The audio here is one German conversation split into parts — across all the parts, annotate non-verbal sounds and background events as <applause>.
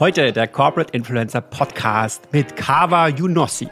Heute der Corporate Influencer Podcast mit Kawa Yunossi.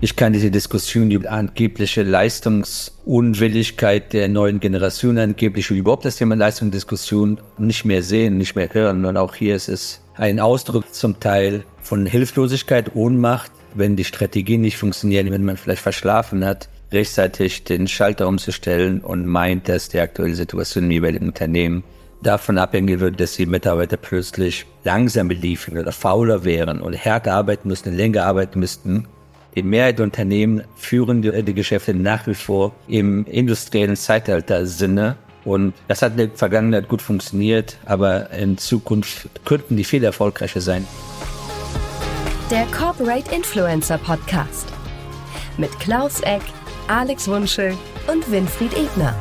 Ich kann diese Diskussion über angebliche Leistungsunwilligkeit der neuen Generation, angeblich überhaupt das Thema Leistungsdiskussion nicht mehr sehen, nicht mehr hören. Und auch hier ist es ein Ausdruck zum Teil von Hilflosigkeit, Ohnmacht, wenn die Strategien nicht funktionieren, wenn man vielleicht verschlafen hat, rechtzeitig den Schalter umzustellen und meint, dass die aktuelle Situation im jeweiligen Unternehmen davon abhängig wird, dass die Mitarbeiter plötzlich langsamer liefen oder fauler wären oder härter arbeiten müssten, länger arbeiten müssten. Die Mehrheit der Unternehmen führen die, die Geschäfte nach wie vor im industriellen Zeitalter-Sinne. Und das hat in der Vergangenheit gut funktioniert, aber in Zukunft könnten die viel erfolgreicher sein. Der Corporate Influencer Podcast mit Klaus Eck, Alex Wunschel und Winfried Ebner.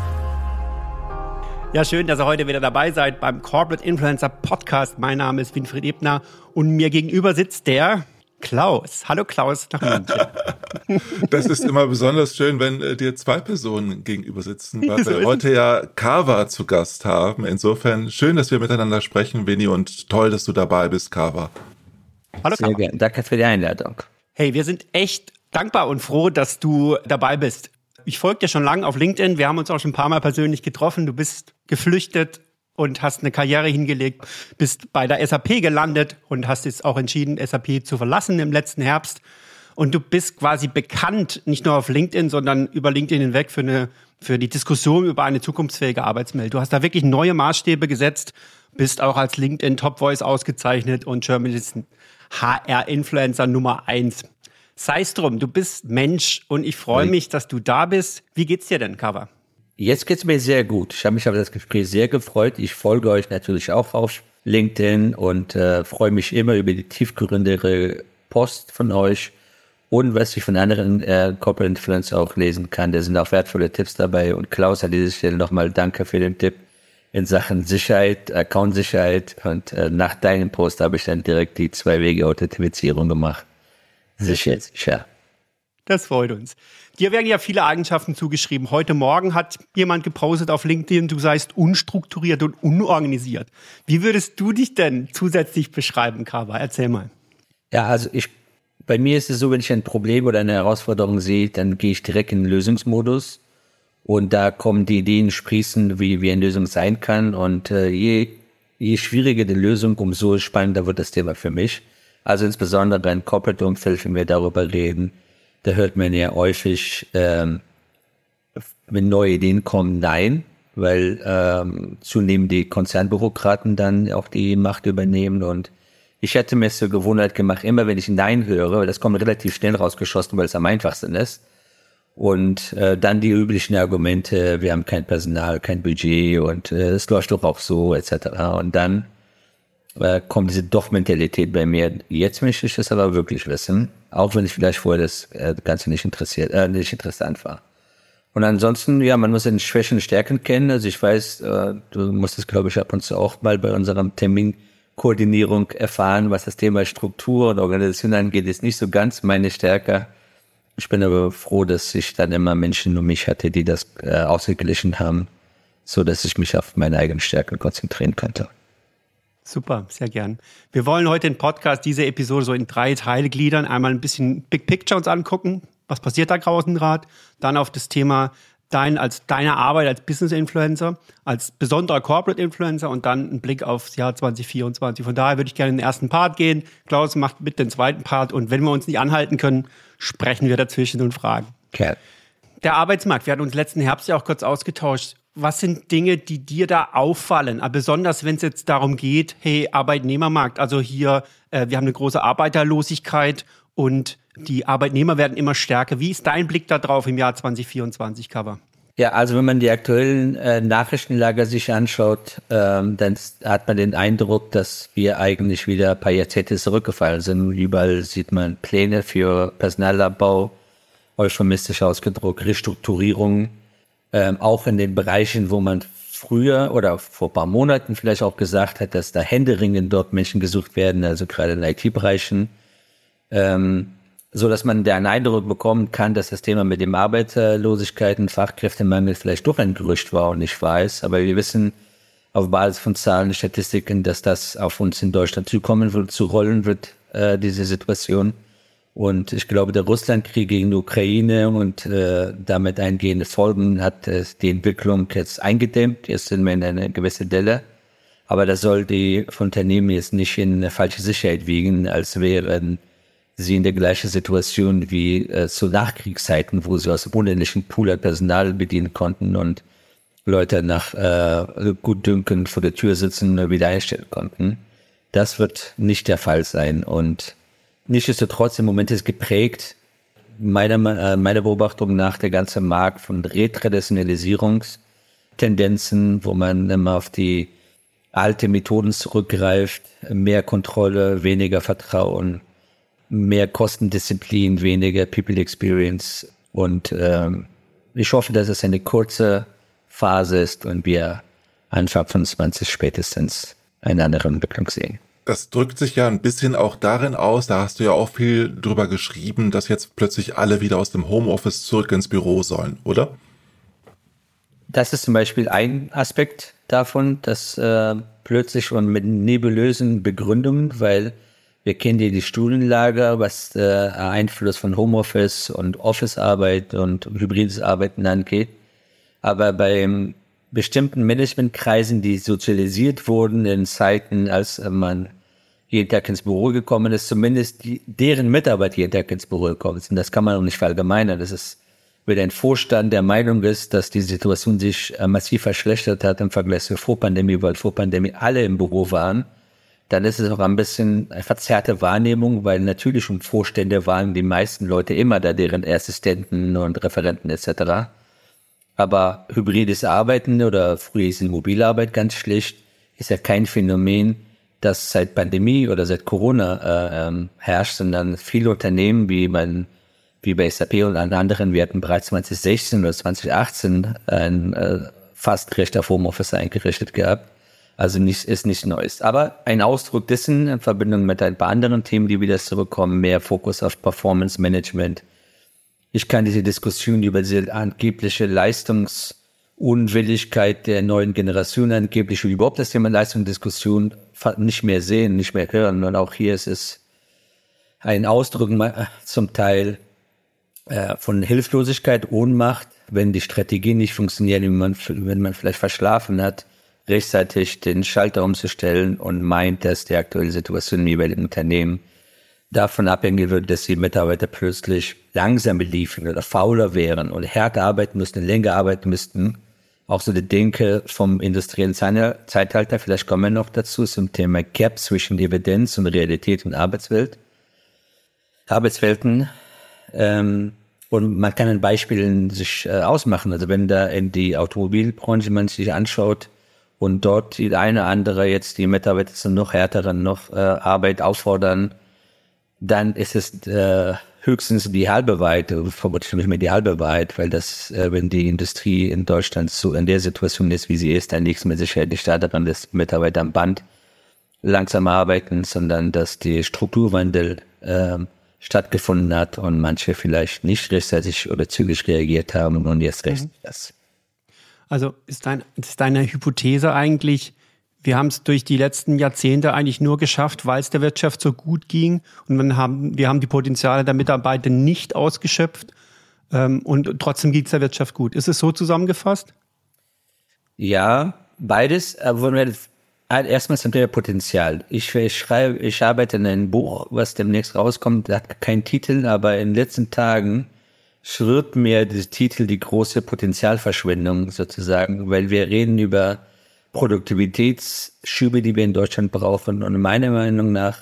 Ja, schön, dass ihr heute wieder dabei seid beim Corporate Influencer Podcast. Mein Name ist Winfried Ebner und mir gegenüber sitzt der Klaus. Hallo Klaus nach München. <laughs> Das ist immer besonders schön, wenn äh, dir zwei Personen gegenüber sitzen, weil so wir heute ja Kava zu Gast haben. Insofern schön, dass wir miteinander sprechen, Winnie, und toll, dass du dabei bist, Kava. Hallo Sehr gerne. Danke für die Einladung. Hey, wir sind echt dankbar und froh, dass du dabei bist. Ich folge dir schon lange auf LinkedIn. Wir haben uns auch schon ein paar Mal persönlich getroffen. Du bist geflüchtet und hast eine Karriere hingelegt, bist bei der SAP gelandet und hast jetzt auch entschieden, SAP zu verlassen im letzten Herbst. Und du bist quasi bekannt, nicht nur auf LinkedIn, sondern über LinkedIn hinweg für eine, für die Diskussion über eine zukunftsfähige Arbeitswelt. Du hast da wirklich neue Maßstäbe gesetzt, bist auch als LinkedIn Top Voice ausgezeichnet und Journalist HR-Influencer Nummer eins. Sei es drum, du bist Mensch und ich freue mich, dass du da bist. Wie geht's dir denn, Cover? Jetzt geht's mir sehr gut. Ich habe mich auf das Gespräch sehr gefreut. Ich folge euch natürlich auch auf LinkedIn und äh, freue mich immer über die tiefgründigere Post von euch und was ich von anderen äh, Corporate Influencer auch lesen kann. Da sind auch wertvolle Tipps dabei. Und Klaus an dieser Stelle nochmal danke für den Tipp in Sachen Sicherheit, Account-Sicherheit. Und äh, nach deinem Post habe ich dann direkt die Zwei-Wege-Authentifizierung gemacht. Sicher, sicher. Das freut uns. Dir werden ja viele Eigenschaften zugeschrieben. Heute Morgen hat jemand gepostet auf LinkedIn, du seist unstrukturiert und unorganisiert. Wie würdest du dich denn zusätzlich beschreiben, Kava? Erzähl mal. Ja, also ich, bei mir ist es so, wenn ich ein Problem oder eine Herausforderung sehe, dann gehe ich direkt in den Lösungsmodus. Und da kommen die Ideen sprießen, wie, wie eine Lösung sein kann. Und äh, je, je schwieriger die Lösung, umso spannender wird das Thema für mich. Also insbesondere in Corporate-Umfeld, wenn wir darüber reden, da hört man ja häufig, ähm, wenn neue Ideen kommen, nein, weil ähm, zunehmend die Konzernbürokraten dann auch die Macht übernehmen und ich hätte mir so Gewohnheit gemacht, immer wenn ich Nein höre, weil das kommt relativ schnell rausgeschossen, weil es am einfachsten ist. Und äh, dann die üblichen Argumente, wir haben kein Personal, kein Budget und äh, es läuft doch auch so, etc. Und dann äh, kommt diese Doch-Mentalität bei mir. Jetzt möchte ich das aber wirklich wissen, auch wenn ich vielleicht vorher das äh, Ganze nicht interessiert, äh, nicht interessant war. Und ansonsten, ja, man muss seine Schwächen und Stärken kennen. Also ich weiß, äh, du musst es, glaube ich, ab und zu auch mal bei unserem Terminkoordinierung erfahren, was das Thema Struktur und Organisation angeht, ist nicht so ganz meine Stärke. Ich bin aber froh, dass ich dann immer Menschen um mich hatte, die das äh, ausgeglichen haben, so dass ich mich auf meine eigenen Stärken konzentrieren könnte. Super, sehr gern. Wir wollen heute den Podcast, diese Episode so in drei Teile gliedern. Einmal ein bisschen Big Picture uns angucken. Was passiert da draußen gerade? Dann auf das Thema dein, als deine Arbeit als Business Influencer, als besonderer Corporate Influencer und dann ein Blick aufs Jahr 2024. Von daher würde ich gerne in den ersten Part gehen. Klaus macht mit den zweiten Part und wenn wir uns nicht anhalten können, sprechen wir dazwischen und fragen. Okay. Der Arbeitsmarkt, wir hatten uns letzten Herbst ja auch kurz ausgetauscht was sind Dinge, die dir da auffallen? Aber besonders wenn es jetzt darum geht, hey, Arbeitnehmermarkt, also hier, äh, wir haben eine große Arbeiterlosigkeit und die Arbeitnehmer werden immer stärker. Wie ist dein Blick da drauf im Jahr 2024, Cover? Ja, also wenn man die aktuellen äh, Nachrichtenlager sich anschaut, ähm, dann hat man den Eindruck, dass wir eigentlich wieder ein paar Jahrzehnte zurückgefallen sind. Überall sieht man Pläne für Personalabbau, euphemistisch ausgedruckt, Restrukturierung ähm, auch in den Bereichen, wo man früher oder vor paar Monaten vielleicht auch gesagt hat, dass da händeringend dort Menschen gesucht werden, also gerade in IT-Bereichen, ähm, so dass man den Eindruck bekommen kann, dass das Thema mit dem Arbeitslosigkeit und Fachkräftemangel vielleicht doch ein Gerücht war und nicht weiß. Aber wir wissen auf Basis von Zahlen, Statistiken, dass das auf uns in Deutschland zukommen wird, zu rollen wird, äh, diese Situation. Und ich glaube, der Russlandkrieg gegen die Ukraine und äh, damit eingehende Folgen hat äh, die Entwicklung jetzt eingedämmt. Jetzt sind wir in einer gewissen Delle. Aber das soll die Unternehmen jetzt nicht in eine falsche Sicherheit wiegen, als wären sie in der gleichen Situation wie äh, zu Nachkriegszeiten, wo sie aus dem unendlichen Pool Personal bedienen konnten und Leute nach äh, Gutdünken vor der Tür sitzen und wieder einstellen konnten. Das wird nicht der Fall sein. Und Nichtsdestotrotz im Moment ist geprägt, meiner, äh, meiner Beobachtung nach, der ganze Markt von Retraditionalisierungstendenzen, wo man immer auf die alte Methoden zurückgreift, mehr Kontrolle, weniger Vertrauen, mehr Kostendisziplin, weniger People Experience. Und ähm, ich hoffe, dass es eine kurze Phase ist und wir Anfang von 20 spätestens eine andere Entwicklung sehen. Das drückt sich ja ein bisschen auch darin aus, da hast du ja auch viel drüber geschrieben, dass jetzt plötzlich alle wieder aus dem Homeoffice zurück ins Büro sollen, oder? Das ist zum Beispiel ein Aspekt davon, dass äh, plötzlich und mit nebulösen Begründungen, weil wir kennen ja die Studienlager, was äh, Einfluss von Homeoffice und Office-Arbeit und hybrides Arbeiten angeht. Aber beim bestimmten Managementkreisen, die sozialisiert wurden in Zeiten, als man jeden Tag ins Büro gekommen ist, zumindest die, deren Mitarbeiter jeden Tag ins Büro gekommen sind. Das kann man auch nicht verallgemeinern. Das ist, wenn ein Vorstand der Meinung ist, dass die Situation sich äh, massiv verschlechtert hat im Vergleich zur Vorpandemie, weil Vorpandemie alle im Büro waren, dann ist es auch ein bisschen eine verzerrte Wahrnehmung, weil natürlich schon Vorstände waren die meisten Leute immer da, deren Assistenten und Referenten etc. Aber hybrides Arbeiten oder früher ist Mobilarbeit ganz schlicht, ist ja kein Phänomen, das seit Pandemie oder seit Corona äh, ähm, herrscht, sondern viele Unternehmen wie man wie bei SAP und an anderen, wir hatten bereits 2016 oder 2018 ein äh, fast Recht auf Homeoffice eingerichtet gehabt. Also nicht, ist nicht Neues. Aber ein Ausdruck dessen in Verbindung mit ein paar anderen Themen, die wieder zurückkommen, mehr Fokus auf Performance Management. Ich kann diese Diskussion über diese angebliche Leistungs- Unwilligkeit der neuen Generation angeblich überhaupt das Thema Leistungsdiskussion nicht mehr sehen, nicht mehr hören. Und auch hier ist es ein Ausdruck zum Teil äh, von Hilflosigkeit, Ohnmacht, wenn die Strategie nicht funktioniert, wenn man, wenn man vielleicht verschlafen hat, rechtzeitig den Schalter umzustellen und meint, dass die aktuelle Situation im jeweiligen Unternehmen davon abhängig wird, dass die Mitarbeiter plötzlich langsamer liefen oder fauler wären oder härter arbeiten müssten, länger arbeiten müssten, auch so die Denke vom industriellen Zeitalter, vielleicht kommen wir noch dazu, zum Thema Gap zwischen Evidenz und Realität und Arbeitswelt. Arbeitswelten. Ähm, und man kann ein Beispiel sich äh, ausmachen. Also wenn da in die Automobilbranche man sich anschaut und dort die eine oder andere jetzt die Mitarbeiter zu noch härteren noch äh, Arbeit auffordern, dann ist es äh, höchstens die halbe Wahrheit, vermutlich nicht mehr die halbe Wahrheit, weil das, äh, wenn die Industrie in Deutschland so in der Situation ist, wie sie ist, dann liegt es mit Sicherheit nicht daran, dass Mitarbeiter am Band langsam arbeiten, sondern dass die Strukturwandel äh, stattgefunden hat und manche vielleicht nicht rechtzeitig oder zügig reagiert haben und jetzt recht mhm. das. Also ist, dein, ist deine Hypothese eigentlich, wir haben es durch die letzten Jahrzehnte eigentlich nur geschafft, weil es der Wirtschaft so gut ging. Und wir haben, wir haben die Potenziale der Mitarbeiter nicht ausgeschöpft. Ähm, und trotzdem geht es der Wirtschaft gut. Ist es so zusammengefasst? Ja, beides. Aber erstmal zum Thema Potenzial. Ich, ich schreibe, ich arbeite in einem Buch, was demnächst rauskommt. Hat keinen Titel, aber in den letzten Tagen schwirrt mir der Titel die große Potenzialverschwendung sozusagen, weil wir reden über Produktivitätsschübe, die wir in Deutschland brauchen. Und meiner Meinung nach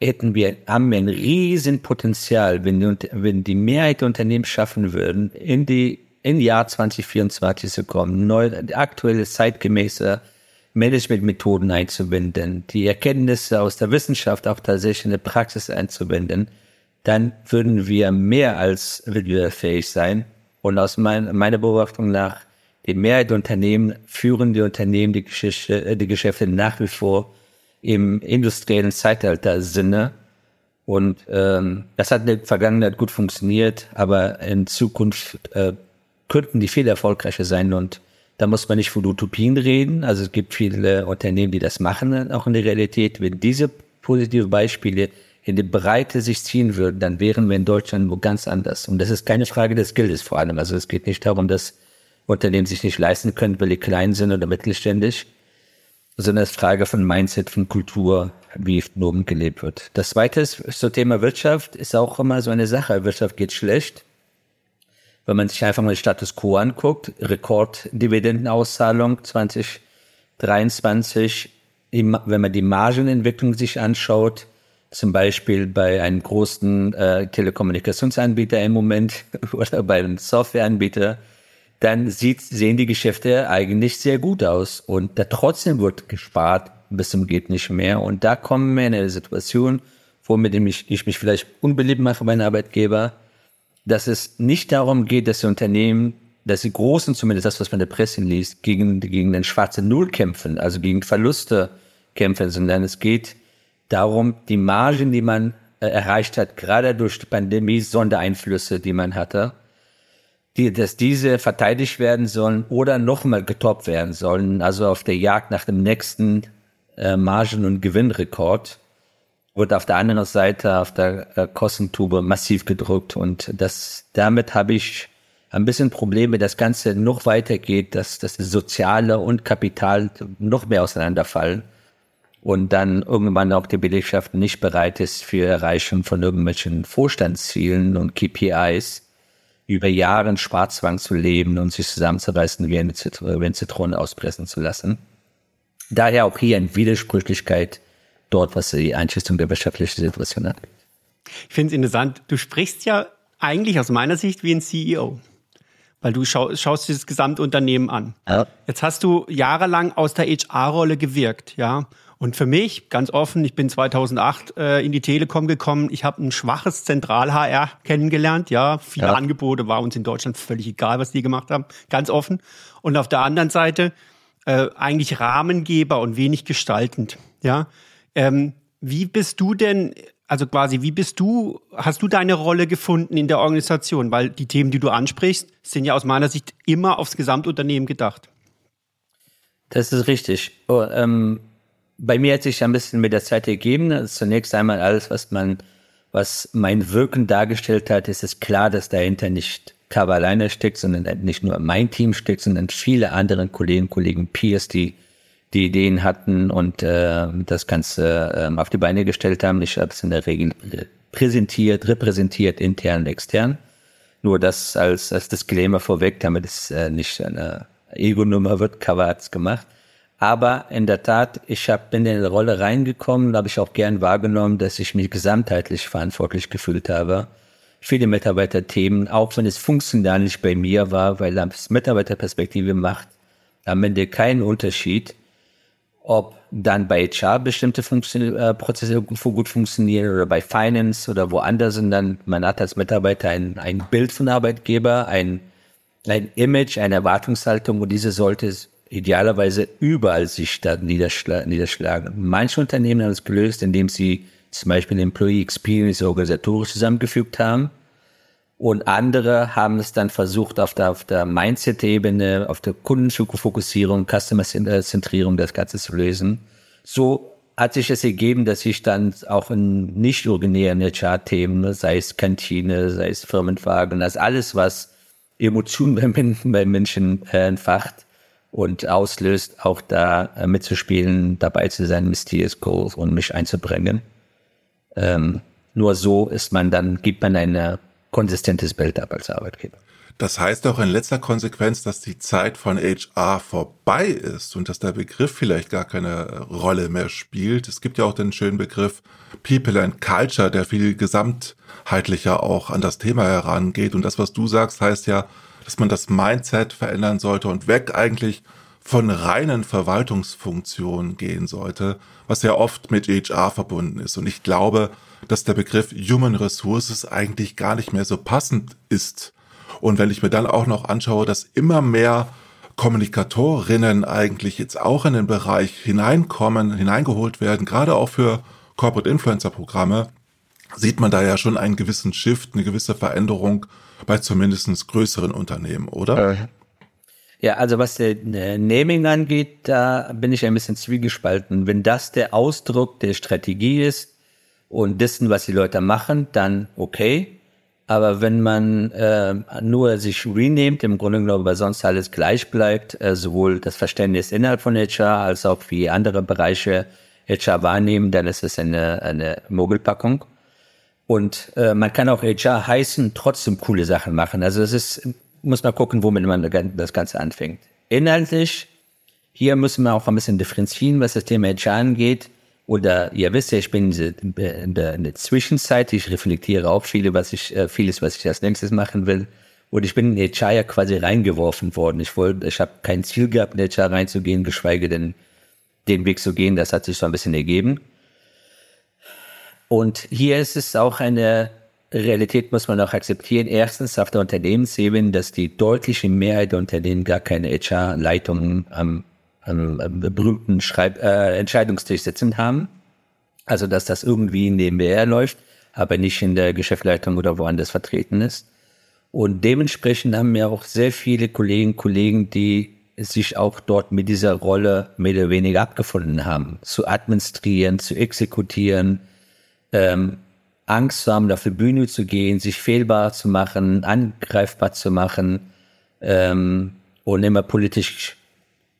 hätten wir, haben wir ein riesen Potenzial, wenn die, wenn die Mehrheit der Unternehmen schaffen würden, in die, in Jahr 2024 zu kommen, neu, aktuelle zeitgemäße Managementmethoden einzubinden, die Erkenntnisse aus der Wissenschaft auch tatsächlich in der Praxis einzubinden, dann würden wir mehr als fähig sein. Und aus mein, meiner Beobachtung nach die Mehrheit der Unternehmen führen die Unternehmen die, Geschichte, äh, die Geschäfte nach wie vor im industriellen Zeitalter-Sinne. Und ähm, das hat in der Vergangenheit gut funktioniert, aber in Zukunft äh, könnten die viel erfolgreicher sein und Da muss man nicht von Utopien reden. Also es gibt viele Unternehmen, die das machen, auch in der Realität. Wenn diese positive Beispiele in die Breite sich ziehen würden, dann wären wir in Deutschland wo ganz anders. Und das ist keine Frage des Geldes vor allem. Also es geht nicht darum, dass Unternehmen sich nicht leisten können, weil die klein sind oder mittelständisch, sondern es ist Frage von Mindset, von Kultur, wie oben gelebt wird. Das zweite ist so Thema Wirtschaft, ist auch immer so eine Sache. Wirtschaft geht schlecht. Wenn man sich einfach mal den Status quo anguckt, Rekorddividendenauszahlung 2023, wenn man die Margenentwicklung sich anschaut, zum Beispiel bei einem großen äh, Telekommunikationsanbieter im Moment <laughs> oder bei einem Softwareanbieter, dann sieht, sehen die Geschäfte eigentlich sehr gut aus. Und da trotzdem wird gespart bis zum geht nicht mehr. Und da kommen wir in eine Situation, womit ich, ich mich vielleicht unbeliebt mache für meinen Arbeitgeber, dass es nicht darum geht, dass die Unternehmen, dass die Großen, zumindest das, was man in der Presse liest, gegen, gegen den schwarzen Null kämpfen, also gegen Verluste kämpfen, sondern es geht darum, die Margen, die man äh, erreicht hat, gerade durch die Pandemie, Sondereinflüsse, die man hatte, die, dass diese verteidigt werden sollen oder nochmal getoppt werden sollen, also auf der Jagd nach dem nächsten äh, Margen- und Gewinnrekord, wird auf der anderen Seite auf der äh, Kostentube massiv gedrückt und das, damit habe ich ein bisschen Probleme, das Ganze noch weitergeht, dass, dass das Soziale und Kapital noch mehr auseinanderfallen und dann irgendwann auch die Belegschaft nicht bereit ist für Erreichung von irgendwelchen Vorstandszielen und KPIs, über Jahre Schwarzwang zu leben und sich zusammenzureißen, wie eine, Zit wie eine Zitrone auspressen zu lassen. Daher auch hier eine Widersprüchlichkeit dort, was die Einschätzung der wirtschaftlichen Situation hat. Ich finde es interessant, du sprichst ja eigentlich aus meiner Sicht wie ein CEO. Weil du schau, schaust dir das Gesamtunternehmen an. Ja. Jetzt hast du jahrelang aus der HR-Rolle gewirkt, ja. Und für mich, ganz offen, ich bin 2008 äh, in die Telekom gekommen. Ich habe ein schwaches Zentral-HR kennengelernt. Ja, viele ja. Angebote war uns in Deutschland völlig egal, was die gemacht haben. Ganz offen. Und auf der anderen Seite äh, eigentlich Rahmengeber und wenig gestaltend. Ja, ähm, wie bist du denn, also quasi, wie bist du, hast du deine Rolle gefunden in der Organisation? Weil die Themen, die du ansprichst, sind ja aus meiner Sicht immer aufs Gesamtunternehmen gedacht. Das ist richtig. Oh, ähm bei mir hat sich ein bisschen mit der Zeit ergeben. Zunächst einmal alles, was man, was mein Wirken dargestellt hat, ist es klar, dass dahinter nicht Cover alleine steckt, sondern nicht nur mein Team steckt, sondern viele andere Kollegen, Kollegen, Peers, die die Ideen hatten und äh, das Ganze äh, auf die Beine gestellt haben. Ich habe es in der Regel präsentiert, repräsentiert, intern und extern. Nur das als, als Disclaimer vorweg, damit es äh, nicht eine Ego-Nummer wird, Cover hat's gemacht. Aber in der Tat, ich hab, bin in die Rolle reingekommen, habe ich auch gern wahrgenommen, dass ich mich gesamtheitlich verantwortlich gefühlt habe. Viele Mitarbeiterthemen, auch wenn es funktional nicht bei mir war, weil das Mitarbeiterperspektive macht am Ende keinen Unterschied, ob dann bei HR bestimmte Funktion, äh, Prozesse gut funktionieren oder bei Finance oder woanders sind dann, man hat als Mitarbeiter ein, ein Bild von Arbeitgeber, ein, ein Image, eine Erwartungshaltung und diese sollte idealerweise überall sich da niederschla niederschlagen. Manche Unternehmen haben es gelöst, indem sie zum Beispiel Employee Experience organisatorisch zusammengefügt haben. Und andere haben es dann versucht, auf der, auf der Mindset-Ebene, auf der Kundenfokussierung, Customer-Zentrierung das Ganze zu lösen. So hat sich es ergeben, dass ich dann auch in nicht originären HR-Themen, sei es Kantine, sei es Firmenwagen, das alles, was Emotionen bei Menschen äh, entfacht, und auslöst, auch da äh, mitzuspielen, dabei zu sein, Mysterious Goals und mich einzubringen. Ähm, nur so ist man dann, gibt man ein konsistentes Bild ab als Arbeitgeber. Das heißt auch in letzter Konsequenz, dass die Zeit von HR vorbei ist und dass der Begriff vielleicht gar keine Rolle mehr spielt. Es gibt ja auch den schönen Begriff People and Culture, der viel gesamtheitlicher auch an das Thema herangeht. Und das, was du sagst, heißt ja, dass man das Mindset verändern sollte und weg eigentlich von reinen Verwaltungsfunktionen gehen sollte, was ja oft mit HR verbunden ist. Und ich glaube, dass der Begriff Human Resources eigentlich gar nicht mehr so passend ist. Und wenn ich mir dann auch noch anschaue, dass immer mehr Kommunikatorinnen eigentlich jetzt auch in den Bereich hineinkommen, hineingeholt werden, gerade auch für Corporate Influencer Programme, sieht man da ja schon einen gewissen Shift, eine gewisse Veränderung bei zumindest größeren Unternehmen, oder? Äh, Ja, also was der Naming angeht, da bin ich ein bisschen zwiegespalten. Wenn das der Ausdruck der Strategie ist und dessen, was die Leute machen, dann okay. Aber wenn man äh, nur sich renehmt, im Grunde genommen, weil sonst alles gleich bleibt, äh, sowohl das Verständnis innerhalb von HR als auch wie andere Bereiche HR wahrnehmen, dann ist es eine, eine Mogelpackung. Und äh, man kann auch HR heißen, trotzdem coole Sachen machen. Also es ist muss man gucken, womit man das Ganze anfängt. Inhaltlich, hier müssen wir auch ein bisschen differenzieren, was das Thema HR angeht. Oder ihr wisst ja, ich bin in der, in der, Zwischenzeit, ich reflektiere auch viele, was ich, äh, vieles, was ich als nächstes machen will. Und ich bin in HR ja quasi reingeworfen worden. Ich wollte, ich habe kein Ziel gehabt, in HR reinzugehen, geschweige denn den Weg zu gehen. Das hat sich so ein bisschen ergeben. Und hier ist es auch eine Realität muss man auch akzeptieren. Erstens auf der Unternehmensebene, dass die deutliche Mehrheit der Unternehmen gar keine HR-Leitungen am, am, am berühmten Schreib äh, Entscheidungstisch sitzen haben. Also dass das irgendwie in dem BR läuft, aber nicht in der Geschäftsleitung oder woanders vertreten ist. Und dementsprechend haben wir auch sehr viele Kolleginnen und Kollegen, die sich auch dort mit dieser Rolle mehr oder weniger abgefunden haben, zu administrieren, zu exekutieren, ähm, Angst zu haben, auf die Bühne zu gehen, sich fehlbar zu machen, angreifbar zu machen ähm, und immer politisch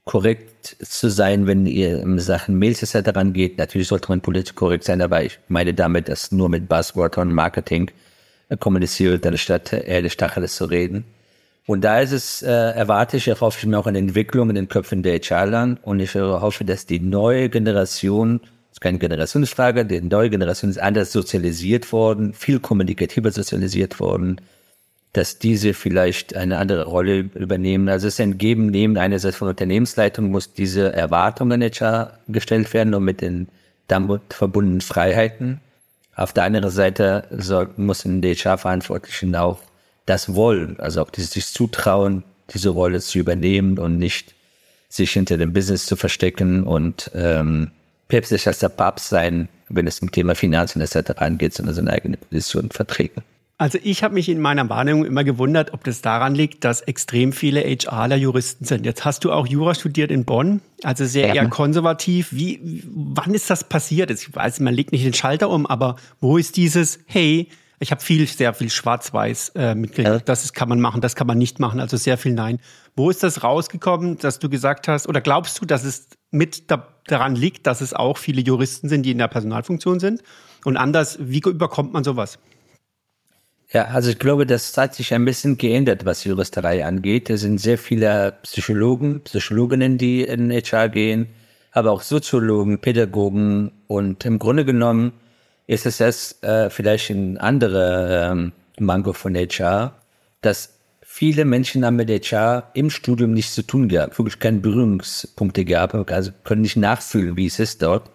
korrekt zu sein, wenn ihr in Sachen Mails etc. geht. Natürlich sollte man politisch korrekt sein, aber ich meine damit, dass nur mit Buzzword und Marketing kommuniziert, anstatt ehrlich Tacheles zu reden. Und da ist es, äh, erwarte ich, erhoffe ich mir auch eine Entwicklung in den Köpfen der HR-Lern und ich hoffe, dass die neue Generation keine Generationsfrage. Die neue Generation ist anders sozialisiert worden, viel kommunikativer sozialisiert worden, dass diese vielleicht eine andere Rolle übernehmen. Also es ist ein Geben, Nehmen einerseits von Unternehmensleitung muss diese Erwartungen HR gestellt werden und mit den damit verbundenen Freiheiten. Auf der anderen Seite soll, müssen die HR-Verantwortlichen auch das wollen, also auch die sich zutrauen, diese Rolle zu übernehmen und nicht sich hinter dem Business zu verstecken und ähm, päpstlicher als der Papst sein, wenn es um Thema Finanzen etc. angeht, sondern seine eigene Position vertreten. Also ich habe mich in meiner Wahrnehmung immer gewundert, ob das daran liegt, dass extrem viele HRler Juristen sind. Jetzt hast du auch Jura studiert in Bonn, also sehr ja. eher konservativ. Wie, wann ist das passiert? Ich weiß, man legt nicht den Schalter um, aber wo ist dieses, hey, ich habe viel, sehr viel Schwarz-Weiß äh, mitgekriegt. Ja. Das ist, kann man machen, das kann man nicht machen. Also sehr viel Nein. Wo ist das rausgekommen, dass du gesagt hast, oder glaubst du, dass es mit da, daran liegt, dass es auch viele Juristen sind, die in der Personalfunktion sind? Und anders, wie überkommt man sowas? Ja, also ich glaube, das hat sich ein bisschen geändert, was Juristerei angeht. Es sind sehr viele Psychologen, Psychologinnen, die in HR gehen, aber auch Soziologen, Pädagogen und im Grunde genommen ist es jetzt äh, vielleicht ein anderer ähm, Mango von HR, dass viele Menschen haben mit HR im Studium nichts zu tun gehabt, wirklich keine Berührungspunkte gehabt, also können nicht nachfühlen, wie es ist dort.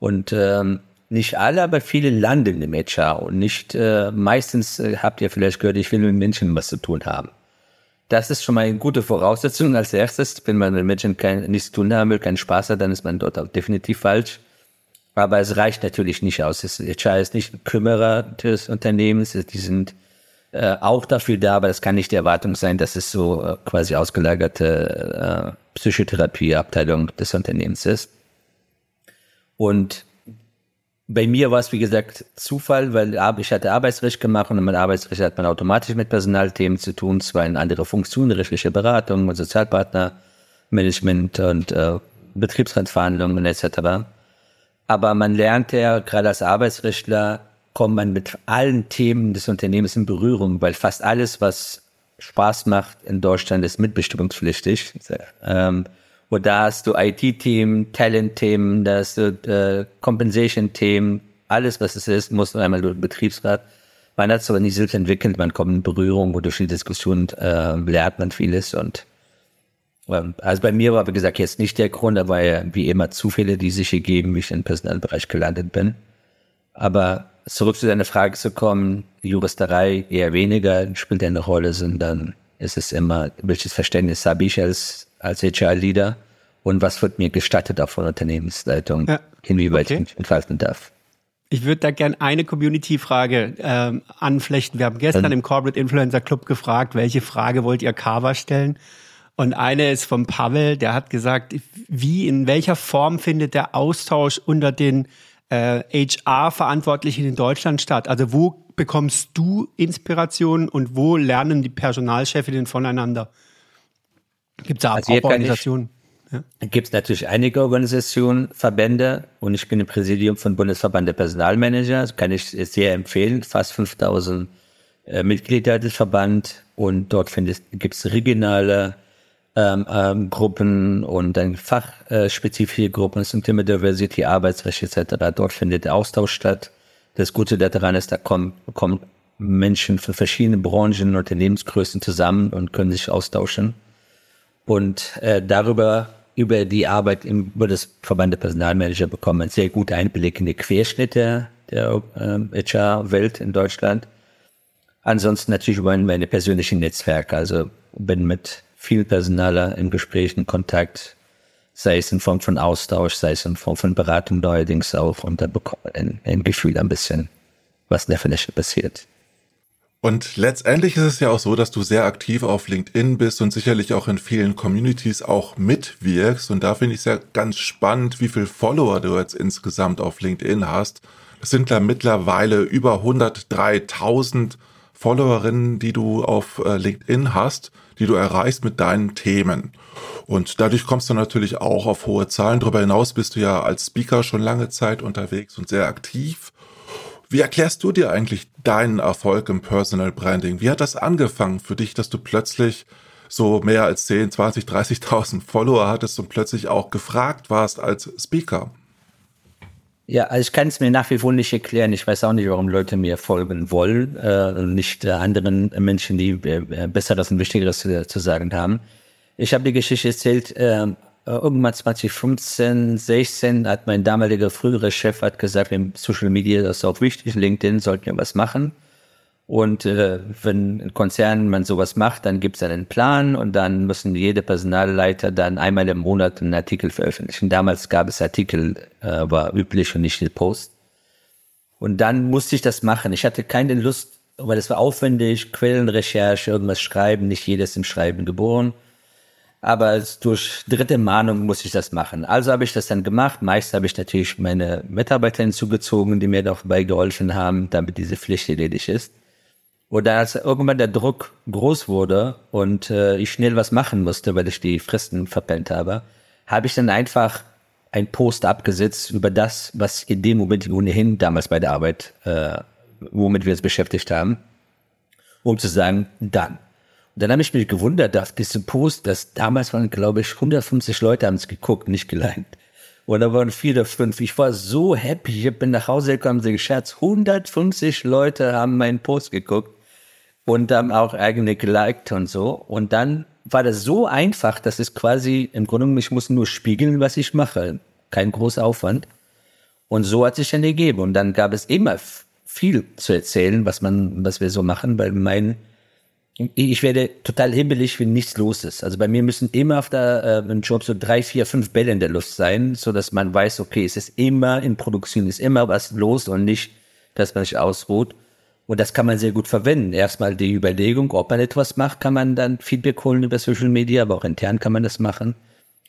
Und ähm, nicht alle, aber viele landen im HR und nicht äh, meistens äh, habt ihr vielleicht gehört, ich will mit Menschen was zu tun haben. Das ist schon mal eine gute Voraussetzung als erstes. Wenn man mit Menschen kein, nichts zu tun haben will, keinen Spaß hat, dann ist man dort auch definitiv falsch. Aber es reicht natürlich nicht aus. Das HR ist nicht Kümmerer des Unternehmens. Die sind äh, auch dafür da, aber es kann nicht die Erwartung sein, dass es so äh, quasi ausgelagerte äh, Psychotherapieabteilung des Unternehmens ist. Und bei mir war es, wie gesagt, Zufall, weil ich hatte Arbeitsrecht gemacht und mit Arbeitsrecht hat man automatisch mit Personalthemen zu tun, zwar in andere Funktionen, rechtliche Beratung, Sozialpartnermanagement und äh, Betriebsratverhandlungen etc. Aber man lernt ja, gerade als Arbeitsrechtler, kommt man mit allen Themen des Unternehmens in Berührung, weil fast alles, was Spaß macht in Deutschland, ist mitbestimmungspflichtig. Ähm, und da hast du IT-Themen, Talent-Themen, da hast du äh, Compensation-Themen, alles, was es ist, muss einmal durch den Betriebsrat. Man hat es aber nicht selbst entwickelt, man kommt in Berührung und durch die Diskussion äh, lernt man vieles und ähm, also bei mir war, wie gesagt, jetzt nicht der Grund, war ja wie immer Zufälle, die sich ergeben, wie ich im Personalbereich gelandet bin. Aber zurück zu deiner Frage zu kommen, Juristerei eher weniger spielt eine Rolle, sondern ist es immer, welches Verständnis habe ich als, als HR-Leader und was wird mir gestattet auch von Unternehmensleitung, ja. inwieweit okay. ich mich entfalten darf. Ich würde da gerne eine Community-Frage ähm, anflechten. Wir haben gestern ähm. im Corporate Influencer Club gefragt, welche Frage wollt ihr Carver stellen? Und eine ist von Pavel, der hat gesagt, wie, in welcher Form findet der Austausch unter den äh, HR-Verantwortlichen in Deutschland statt? Also wo bekommst du Inspiration und wo lernen die Personalchefinnen voneinander? Gibt es da also Organisationen? Ja. Gibt es natürlich einige Organisationen, Verbände und ich bin im Präsidium von Bundesverband der Personalmanager. Das kann ich sehr empfehlen. Fast 5000 äh, Mitglieder des Verband und dort gibt es regionale ähm, ähm, Gruppen und dann fachspezifische Gruppen zum Thema Diversity, Arbeitsrecht etc. Dort findet der Austausch statt. Das Gute daran ist, da kommen, kommen Menschen für verschiedene Branchen und Unternehmensgrößen zusammen und können sich austauschen. Und äh, darüber, über die Arbeit im, über das Verband der Personalmanager bekommen einen sehr guten Einblick in die Querschnitte der äh, HR-Welt in Deutschland. Ansonsten natürlich über meine persönlichen Netzwerke. Also bin mit viel Personaler im Gespräch, in Kontakt, sei es in Form von Austausch, sei es in Form von Beratung neuerdings auch und da bekommt man ein, ein Gefühl ein bisschen, was in der Fläche passiert. Und letztendlich ist es ja auch so, dass du sehr aktiv auf LinkedIn bist und sicherlich auch in vielen Communities auch mitwirkst. Und da finde ich es ja ganz spannend, wie viel Follower du jetzt insgesamt auf LinkedIn hast. Das sind ja mittlerweile über 103.000 Followerinnen, die du auf äh, LinkedIn hast die du erreichst mit deinen Themen. Und dadurch kommst du natürlich auch auf hohe Zahlen. Darüber hinaus bist du ja als Speaker schon lange Zeit unterwegs und sehr aktiv. Wie erklärst du dir eigentlich deinen Erfolg im Personal Branding? Wie hat das angefangen für dich, dass du plötzlich so mehr als 10, 20, 30.000 Follower hattest und plötzlich auch gefragt warst als Speaker? Ja, also ich kann es mir nach wie vor nicht erklären. Ich weiß auch nicht, warum Leute mir folgen wollen äh, nicht äh, anderen Menschen, die äh, Besseres und Wichtigeres zu, zu sagen haben. Ich habe die Geschichte erzählt, äh, irgendwann 2015, 16 hat mein damaliger früherer Chef hat gesagt, im Social Media das ist auch wichtig, LinkedIn sollten wir was machen. Und äh, wenn ein Konzern man sowas macht, dann gibt es einen Plan und dann müssen jede Personalleiter dann einmal im Monat einen Artikel veröffentlichen. Damals gab es Artikel, äh, war üblich und nicht die Post. Und dann musste ich das machen. Ich hatte keine Lust, weil es war aufwendig, Quellenrecherche, irgendwas schreiben, nicht jedes im Schreiben geboren. Aber durch dritte Mahnung muss ich das machen. Also habe ich das dann gemacht. Meist habe ich natürlich meine Mitarbeiter hinzugezogen, die mir dabei geholfen haben, damit diese Pflicht erledigt ist. Und als irgendwann der Druck groß wurde und äh, ich schnell was machen musste, weil ich die Fristen verpennt habe, habe ich dann einfach ein Post abgesetzt über das, was in dem Moment ohnehin damals bei der Arbeit, äh, womit wir uns beschäftigt haben, um zu sagen, dann. Und dann habe ich mich gewundert, dass diese Post, das damals waren, glaube ich, 150 Leute haben es geguckt, nicht geliked. Und da waren vier oder fünf. Ich war so happy. Ich bin nach Hause gekommen, sie gescherzt. 150 Leute haben meinen Post geguckt und dann auch eigene geliked und so. Und dann war das so einfach, dass es quasi im Grunde genommen, ich muss nur spiegeln, was ich mache. Kein großer Aufwand. Und so hat sich dann ergeben. Und dann gab es immer viel zu erzählen, was man, was wir so machen, weil mein, ich werde total himmelig, wenn nichts los ist. Also bei mir müssen immer auf der äh, Job so drei, vier, fünf Bälle in der Luft sein, so dass man weiß, okay, es ist immer in Produktion, ist immer was los und nicht, dass man sich ausruht. Und das kann man sehr gut verwenden. Erstmal die Überlegung, ob man etwas macht, kann man dann Feedback holen über Social Media, aber auch intern kann man das machen.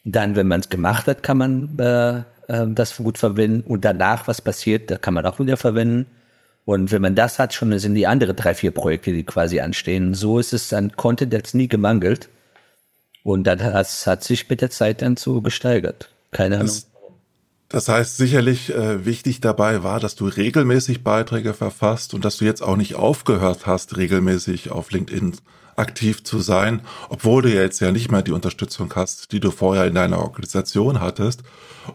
Dann, wenn man es gemacht hat, kann man äh, äh, das gut verwenden. Und danach, was passiert, da kann man auch wieder verwenden. Und wenn man das hat, schon sind die anderen drei, vier Projekte, die quasi anstehen. So ist es an Content jetzt nie gemangelt. Und das hat sich mit der Zeit dann so gesteigert. Keine Ahnung. Das das heißt, sicherlich äh, wichtig dabei war, dass du regelmäßig Beiträge verfasst und dass du jetzt auch nicht aufgehört hast, regelmäßig auf LinkedIn aktiv zu sein, obwohl du jetzt ja nicht mehr die Unterstützung hast, die du vorher in deiner Organisation hattest.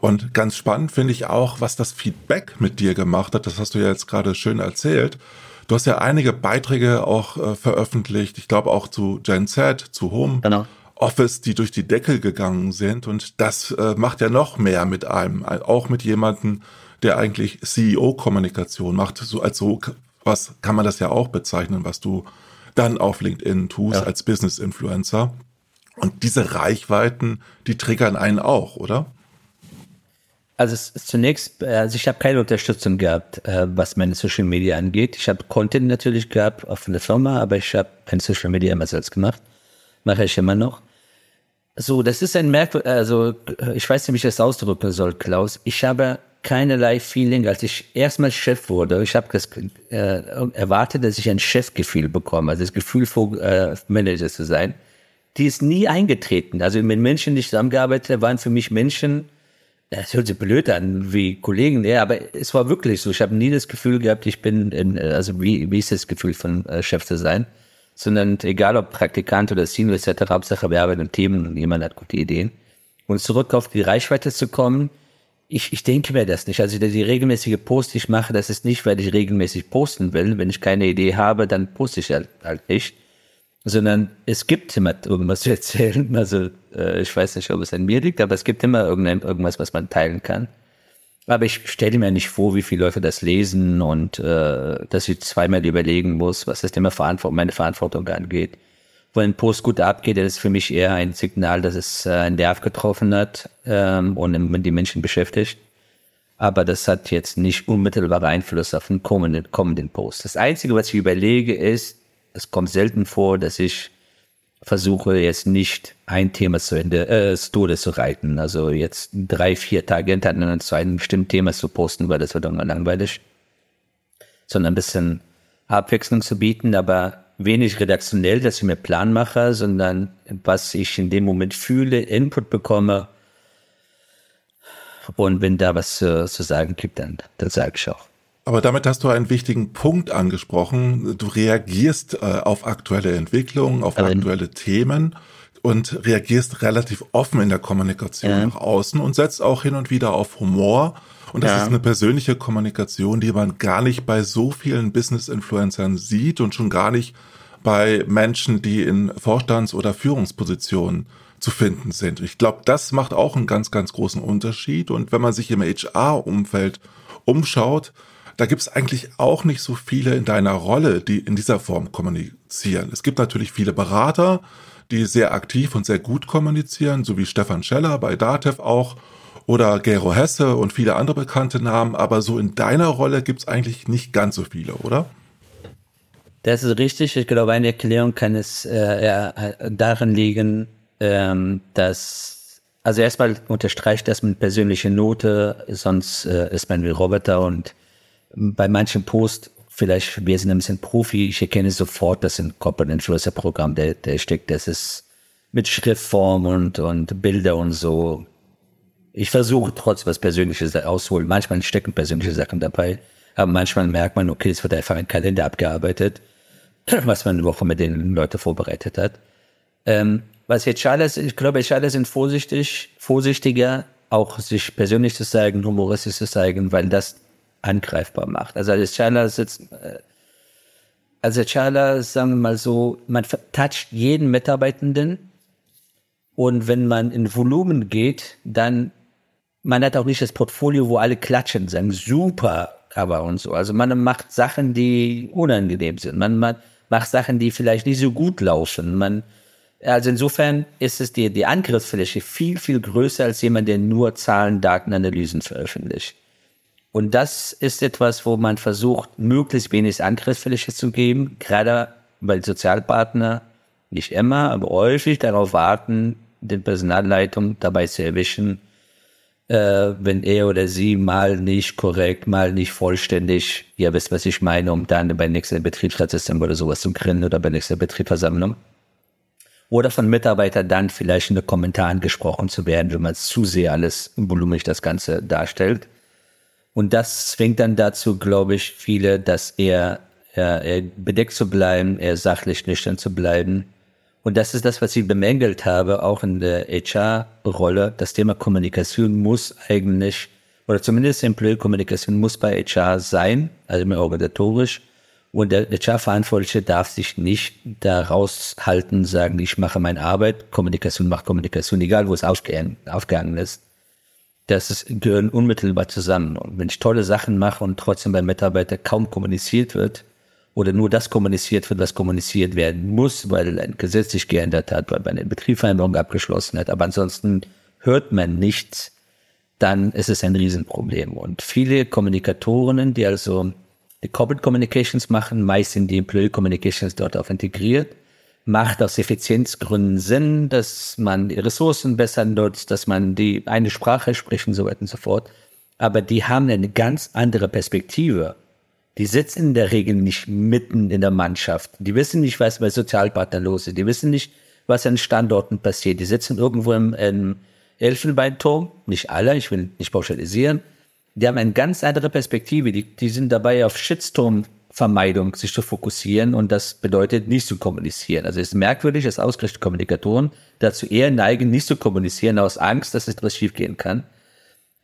Und ganz spannend finde ich auch, was das Feedback mit dir gemacht hat. Das hast du ja jetzt gerade schön erzählt. Du hast ja einige Beiträge auch äh, veröffentlicht. Ich glaube auch zu Gen Z, zu Home. Genau. Office, die durch die Decke gegangen sind. Und das äh, macht ja noch mehr mit einem, auch mit jemandem, der eigentlich CEO-Kommunikation macht. So als so was kann man das ja auch bezeichnen, was du dann auf LinkedIn tust ja. als Business-Influencer. Und diese Reichweiten, die triggern einen auch, oder? Also es ist zunächst, also ich habe keine Unterstützung gehabt, äh, was meine Social Media angeht. Ich habe Content natürlich gehabt von der Firma, aber ich habe kein Social Media immer selbst gemacht. Mache ich immer noch. So, das ist ein Merkwürdig, also ich weiß nicht, wie ich das ausdrücken soll, Klaus. Ich habe keinerlei Feeling, als ich erstmal Chef wurde. Ich habe das äh, erwartet, dass ich ein Chefgefühl bekomme, also das Gefühl, vor, äh, Manager zu sein. Die ist nie eingetreten. Also mit Menschen, die ich zusammengearbeitet habe, waren für mich Menschen, das hört sich blöd an, wie Kollegen, ja, aber es war wirklich so. Ich habe nie das Gefühl gehabt, ich bin, in, also wie, wie ist das Gefühl von äh, Chef zu sein? Sondern egal ob Praktikant oder Senior etc., Hauptsache wir arbeiten an Themen und jemand hat gute Ideen. Und zurück auf die Reichweite zu kommen, ich, ich denke mir das nicht. Also die, die regelmäßige Post, die ich mache, das ist nicht, weil ich regelmäßig posten will. Wenn ich keine Idee habe, dann poste ich halt, halt nicht. Sondern es gibt immer irgendwas zu erzählen. Also äh, ich weiß nicht, ob es an mir liegt, aber es gibt immer irgendein, irgendwas, was man teilen kann. Aber ich stelle mir nicht vor, wie viele Leute das lesen und äh, dass ich zweimal überlegen muss, was das Thema Verantwortung, meine Verantwortung angeht. Wo ein Post gut abgeht, ist für mich eher ein Signal, dass es äh, einen Nerv getroffen hat ähm, und die Menschen beschäftigt. Aber das hat jetzt nicht unmittelbare Einfluss auf den kommenden, kommenden Post. Das Einzige, was ich überlege, ist, es kommt selten vor, dass ich versuche jetzt nicht ein Thema zu Ende, äh, zu Tode zu reiten. Also jetzt drei, vier Tage hintereinander zu einem bestimmten Thema zu posten, weil das wird irgendwann langweilig. Sondern ein bisschen Abwechslung zu bieten, aber wenig redaktionell, dass ich mir Plan mache, sondern was ich in dem Moment fühle, Input bekomme. Und wenn da was äh, zu sagen gibt, dann, dann sage ich auch. Aber damit hast du einen wichtigen Punkt angesprochen. Du reagierst äh, auf aktuelle Entwicklungen, auf Aber aktuelle Themen und reagierst relativ offen in der Kommunikation ja. nach außen und setzt auch hin und wieder auf Humor. Und das ja. ist eine persönliche Kommunikation, die man gar nicht bei so vielen Business-Influencern sieht und schon gar nicht bei Menschen, die in Vorstands- oder Führungspositionen zu finden sind. Ich glaube, das macht auch einen ganz, ganz großen Unterschied. Und wenn man sich im HR-Umfeld umschaut, da gibt es eigentlich auch nicht so viele in deiner Rolle, die in dieser Form kommunizieren. Es gibt natürlich viele Berater, die sehr aktiv und sehr gut kommunizieren, so wie Stefan Scheller bei Datev auch oder Gero Hesse und viele andere bekannte Namen, aber so in deiner Rolle gibt es eigentlich nicht ganz so viele, oder? Das ist richtig. Ich glaube, eine Erklärung kann es äh, darin liegen, ähm, dass, also erstmal unterstreicht das mit persönlicher Note, sonst äh, ist man wie Roboter und bei manchen Posts, vielleicht, wir sind ein bisschen Profi, ich erkenne sofort, dass ein Corporate Influencer Programm, der, der steckt, das ist mit Schriftform und, und Bilder und so. Ich versuche trotzdem was Persönliches ausholen. Manchmal stecken persönliche Sachen dabei, aber manchmal merkt man, okay, es wird einfach ein Kalender abgearbeitet, <clears throat> was man eine Woche mit den Leuten vorbereitet hat. Ähm, was jetzt schade ist, ich glaube, schade sind vorsichtig, vorsichtiger, auch sich persönlich zu zeigen, humoristisch zu zeigen, weil das angreifbar macht. Also als Chandler sitzt, äh, Chandler, sagen wir mal so, man toucht jeden Mitarbeitenden und wenn man in Volumen geht, dann man hat auch nicht das Portfolio, wo alle klatschen, sagen super Cover und so. Also man macht Sachen, die unangenehm sind. Man macht, macht Sachen, die vielleicht nicht so gut laufen. Man, also insofern ist es die, die Angriffsfläche viel, viel größer als jemand, der nur Zahlen, Daten, Analysen veröffentlicht. Und das ist etwas, wo man versucht, möglichst wenig Angriffsfläche zu geben, gerade weil Sozialpartner nicht immer, aber häufig darauf warten, den Personalleitung dabei zu erwischen, äh, wenn er oder sie mal nicht korrekt, mal nicht vollständig, ihr wisst, was ich meine, um dann bei nächster Betriebsratssitzung oder sowas zu gründen oder bei nächster Betriebsversammlung. Oder von Mitarbeitern dann vielleicht in den Kommentaren gesprochen zu werden, wenn man zu sehr alles volumig das Ganze darstellt. Und das zwingt dann dazu, glaube ich, viele, dass er, er, er bedeckt zu bleiben, er sachlich nüchtern zu bleiben. Und das ist das, was ich bemängelt habe, auch in der HR-Rolle. Das Thema Kommunikation muss eigentlich, oder zumindest Employee-Kommunikation muss bei HR sein, also mehr organisatorisch. Und der HR-Verantwortliche darf sich nicht da raushalten, sagen, ich mache meine Arbeit, Kommunikation macht Kommunikation, egal wo es aufgegangen ist das ist, gehören unmittelbar zusammen. Und wenn ich tolle Sachen mache und trotzdem beim Mitarbeiter kaum kommuniziert wird oder nur das kommuniziert wird, was kommuniziert werden muss, weil ein Gesetz sich geändert hat, weil man eine Betriebsvereinbarung abgeschlossen hat, aber ansonsten hört man nichts, dann ist es ein Riesenproblem. Und viele Kommunikatorinnen, die also die Corporate Communications machen, meist sind die Employee Communications dort auch integriert, macht aus Effizienzgründen Sinn, dass man die Ressourcen besser nutzt, dass man die eine Sprache spricht und so weiter und so fort. Aber die haben eine ganz andere Perspektive. Die sitzen in der Regel nicht mitten in der Mannschaft. Die wissen nicht, was bei Sozialpartnern los ist. Die wissen nicht, was an Standorten passiert. Die sitzen irgendwo im, im Elfenbeinturm. Nicht alle, ich will nicht pauschalisieren. Die haben eine ganz andere Perspektive. Die, die sind dabei auf Shitstorm Vermeidung sich zu fokussieren und das bedeutet nicht zu kommunizieren. Also es ist merkwürdig, dass ausgerechnet Kommunikatoren dazu eher neigen, nicht zu kommunizieren aus Angst, dass etwas schiefgehen kann.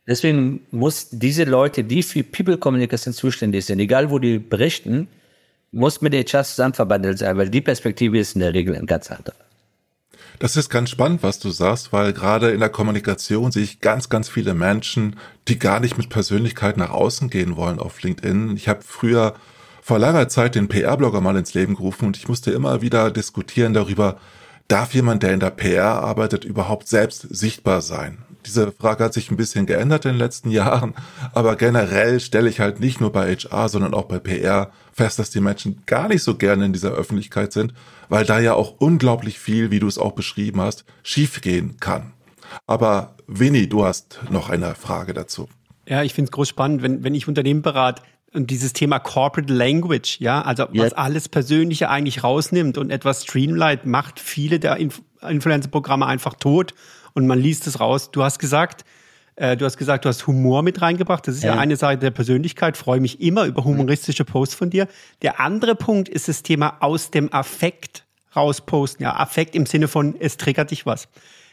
Deswegen muss diese Leute, die für People-Kommunikation zuständig sind, egal wo die berichten, muss mit HR zusammen verbandelt sein, weil die Perspektive ist in der Regel ein ganz andere. Das ist ganz spannend, was du sagst, weil gerade in der Kommunikation sehe ich ganz, ganz viele Menschen, die gar nicht mit Persönlichkeit nach außen gehen wollen auf LinkedIn. Ich habe früher vor langer Zeit den PR-Blogger mal ins Leben gerufen und ich musste immer wieder diskutieren darüber, darf jemand, der in der PR arbeitet, überhaupt selbst sichtbar sein? Diese Frage hat sich ein bisschen geändert in den letzten Jahren, aber generell stelle ich halt nicht nur bei HR, sondern auch bei PR fest, dass die Menschen gar nicht so gerne in dieser Öffentlichkeit sind, weil da ja auch unglaublich viel, wie du es auch beschrieben hast, schiefgehen kann. Aber Winnie, du hast noch eine Frage dazu. Ja, ich finde es groß spannend, wenn, wenn ich Unternehmen berate, und dieses Thema Corporate Language, ja, also yeah. was alles Persönliche eigentlich rausnimmt und etwas Streamlight macht viele der Inf Influencer-Programme einfach tot und man liest es raus. Du hast gesagt, äh, du hast gesagt, du hast Humor mit reingebracht. Das ist ja, ja eine Seite der Persönlichkeit. Freue mich immer über humoristische Posts von dir. Der andere Punkt ist das Thema aus dem Affekt rausposten. Ja, Affekt im Sinne von, es triggert dich was.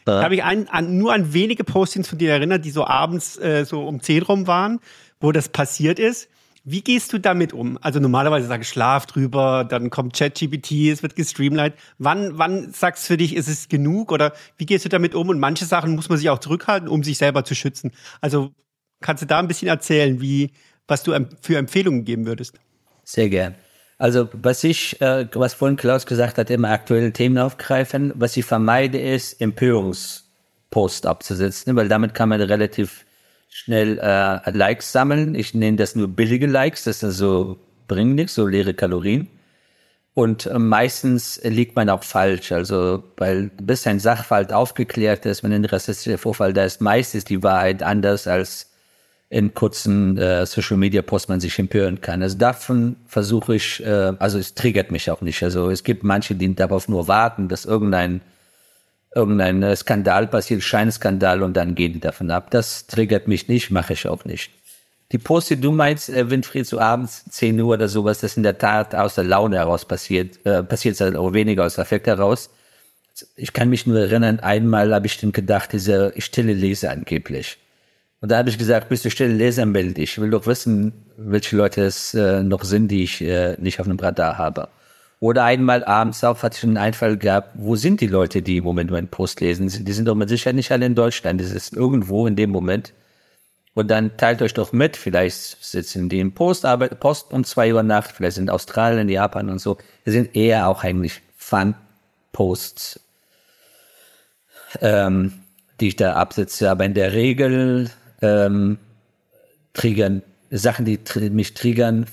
Da habe ich ein, an, nur an wenige Postings von dir erinnert, die so abends äh, so um 10 rum waren, wo das passiert ist. Wie gehst du damit um? Also normalerweise sage ich Schlaf drüber, dann kommt ChatGPT, es wird gestreamlined. Wann, wann sagst du für dich, ist es genug oder wie gehst du damit um? Und manche Sachen muss man sich auch zurückhalten, um sich selber zu schützen. Also kannst du da ein bisschen erzählen, wie, was du für Empfehlungen geben würdest? Sehr gern. Also was ich, äh, was vorhin Klaus gesagt hat, immer aktuelle Themen aufgreifen. Was ich vermeide, ist Empörungspost abzusetzen, weil damit kann man relativ schnell äh, Likes sammeln. Ich nenne das nur billige Likes, das ist so, bringt nichts, so leere Kalorien. Und äh, meistens liegt man auch falsch, also weil bis ein Sachverhalt aufgeklärt ist, wenn ein rassistischer Vorfall da ist, meist ist die Wahrheit anders als in kurzen äh, Social Media Posts man sich empören kann. Also davon versuche ich, äh, also es triggert mich auch nicht. Also es gibt manche, die darauf nur warten, dass irgendein irgendein äh, Skandal passiert, Scheinskandal und dann gehen die davon ab. Das triggert mich nicht, mache ich auch nicht. Die Post, die du meinst, äh, Winfried, so abends 10 Uhr oder sowas, das in der Tat aus der Laune heraus passiert, äh, passiert es halt auch weniger aus Affekt heraus. Ich kann mich nur erinnern, einmal habe ich dann gedacht, diese stille Leser angeblich. Und da habe ich gesagt, bist du stille Leser, melde dich. Ich will doch wissen, welche Leute es äh, noch sind, die ich äh, nicht auf dem Radar habe. Oder einmal abends auf hatte ich einen Einfall gehabt, wo sind die Leute, die im Moment meinen Post lesen? Die sind doch mit Sicherheit nicht alle in Deutschland. Das ist irgendwo in dem Moment. Und dann teilt euch doch mit. Vielleicht sitzen die im Post, Arbeit, Post um zwei Uhr Nacht, vielleicht sind Australien, Japan und so. Das sind eher auch eigentlich Fun-Posts, ähm, die ich da absetze. Aber in der Regel ähm, triggern Sachen, die mich triggern,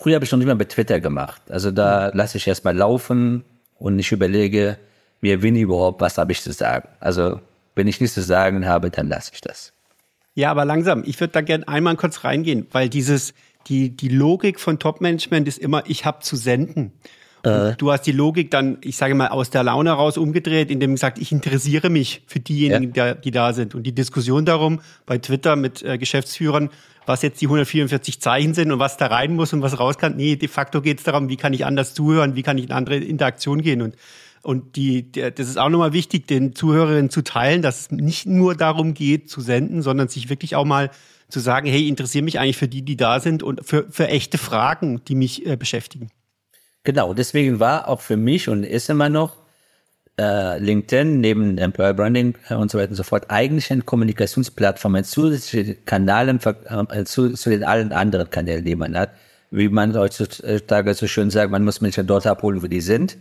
Früher habe ich noch nicht mal bei Twitter gemacht. Also da lasse ich erstmal laufen und ich überlege mir, Winnie überhaupt, was habe ich zu sagen. Also wenn ich nichts zu sagen habe, dann lasse ich das. Ja, aber langsam. Ich würde da gerne einmal kurz reingehen, weil dieses, die, die Logik von Top-Management ist immer, ich habe zu senden. Äh. Du hast die Logik dann, ich sage mal, aus der Laune heraus umgedreht, indem du gesagt, ich interessiere mich für diejenigen, ja. die, die da sind. Und die Diskussion darum bei Twitter mit äh, Geschäftsführern, was jetzt die 144 Zeichen sind und was da rein muss und was raus kann. Nee, de facto geht es darum, wie kann ich anders zuhören, wie kann ich in andere Interaktion gehen. Und, und die, der, das ist auch nochmal wichtig, den Zuhörerinnen zu teilen, dass es nicht nur darum geht, zu senden, sondern sich wirklich auch mal zu sagen, hey, interessiere mich eigentlich für die, die da sind und für, für echte Fragen, die mich äh, beschäftigen. Genau, deswegen war auch für mich und ist immer noch äh, LinkedIn neben Employer Branding äh, und so weiter und so fort eigentlich eine Kommunikationsplattform, ein zusätzlicher Kanal äh, zu, zu den allen anderen Kanälen, die man hat. Wie man heutzutage so schön sagt, man muss Menschen dort abholen, wo die sind.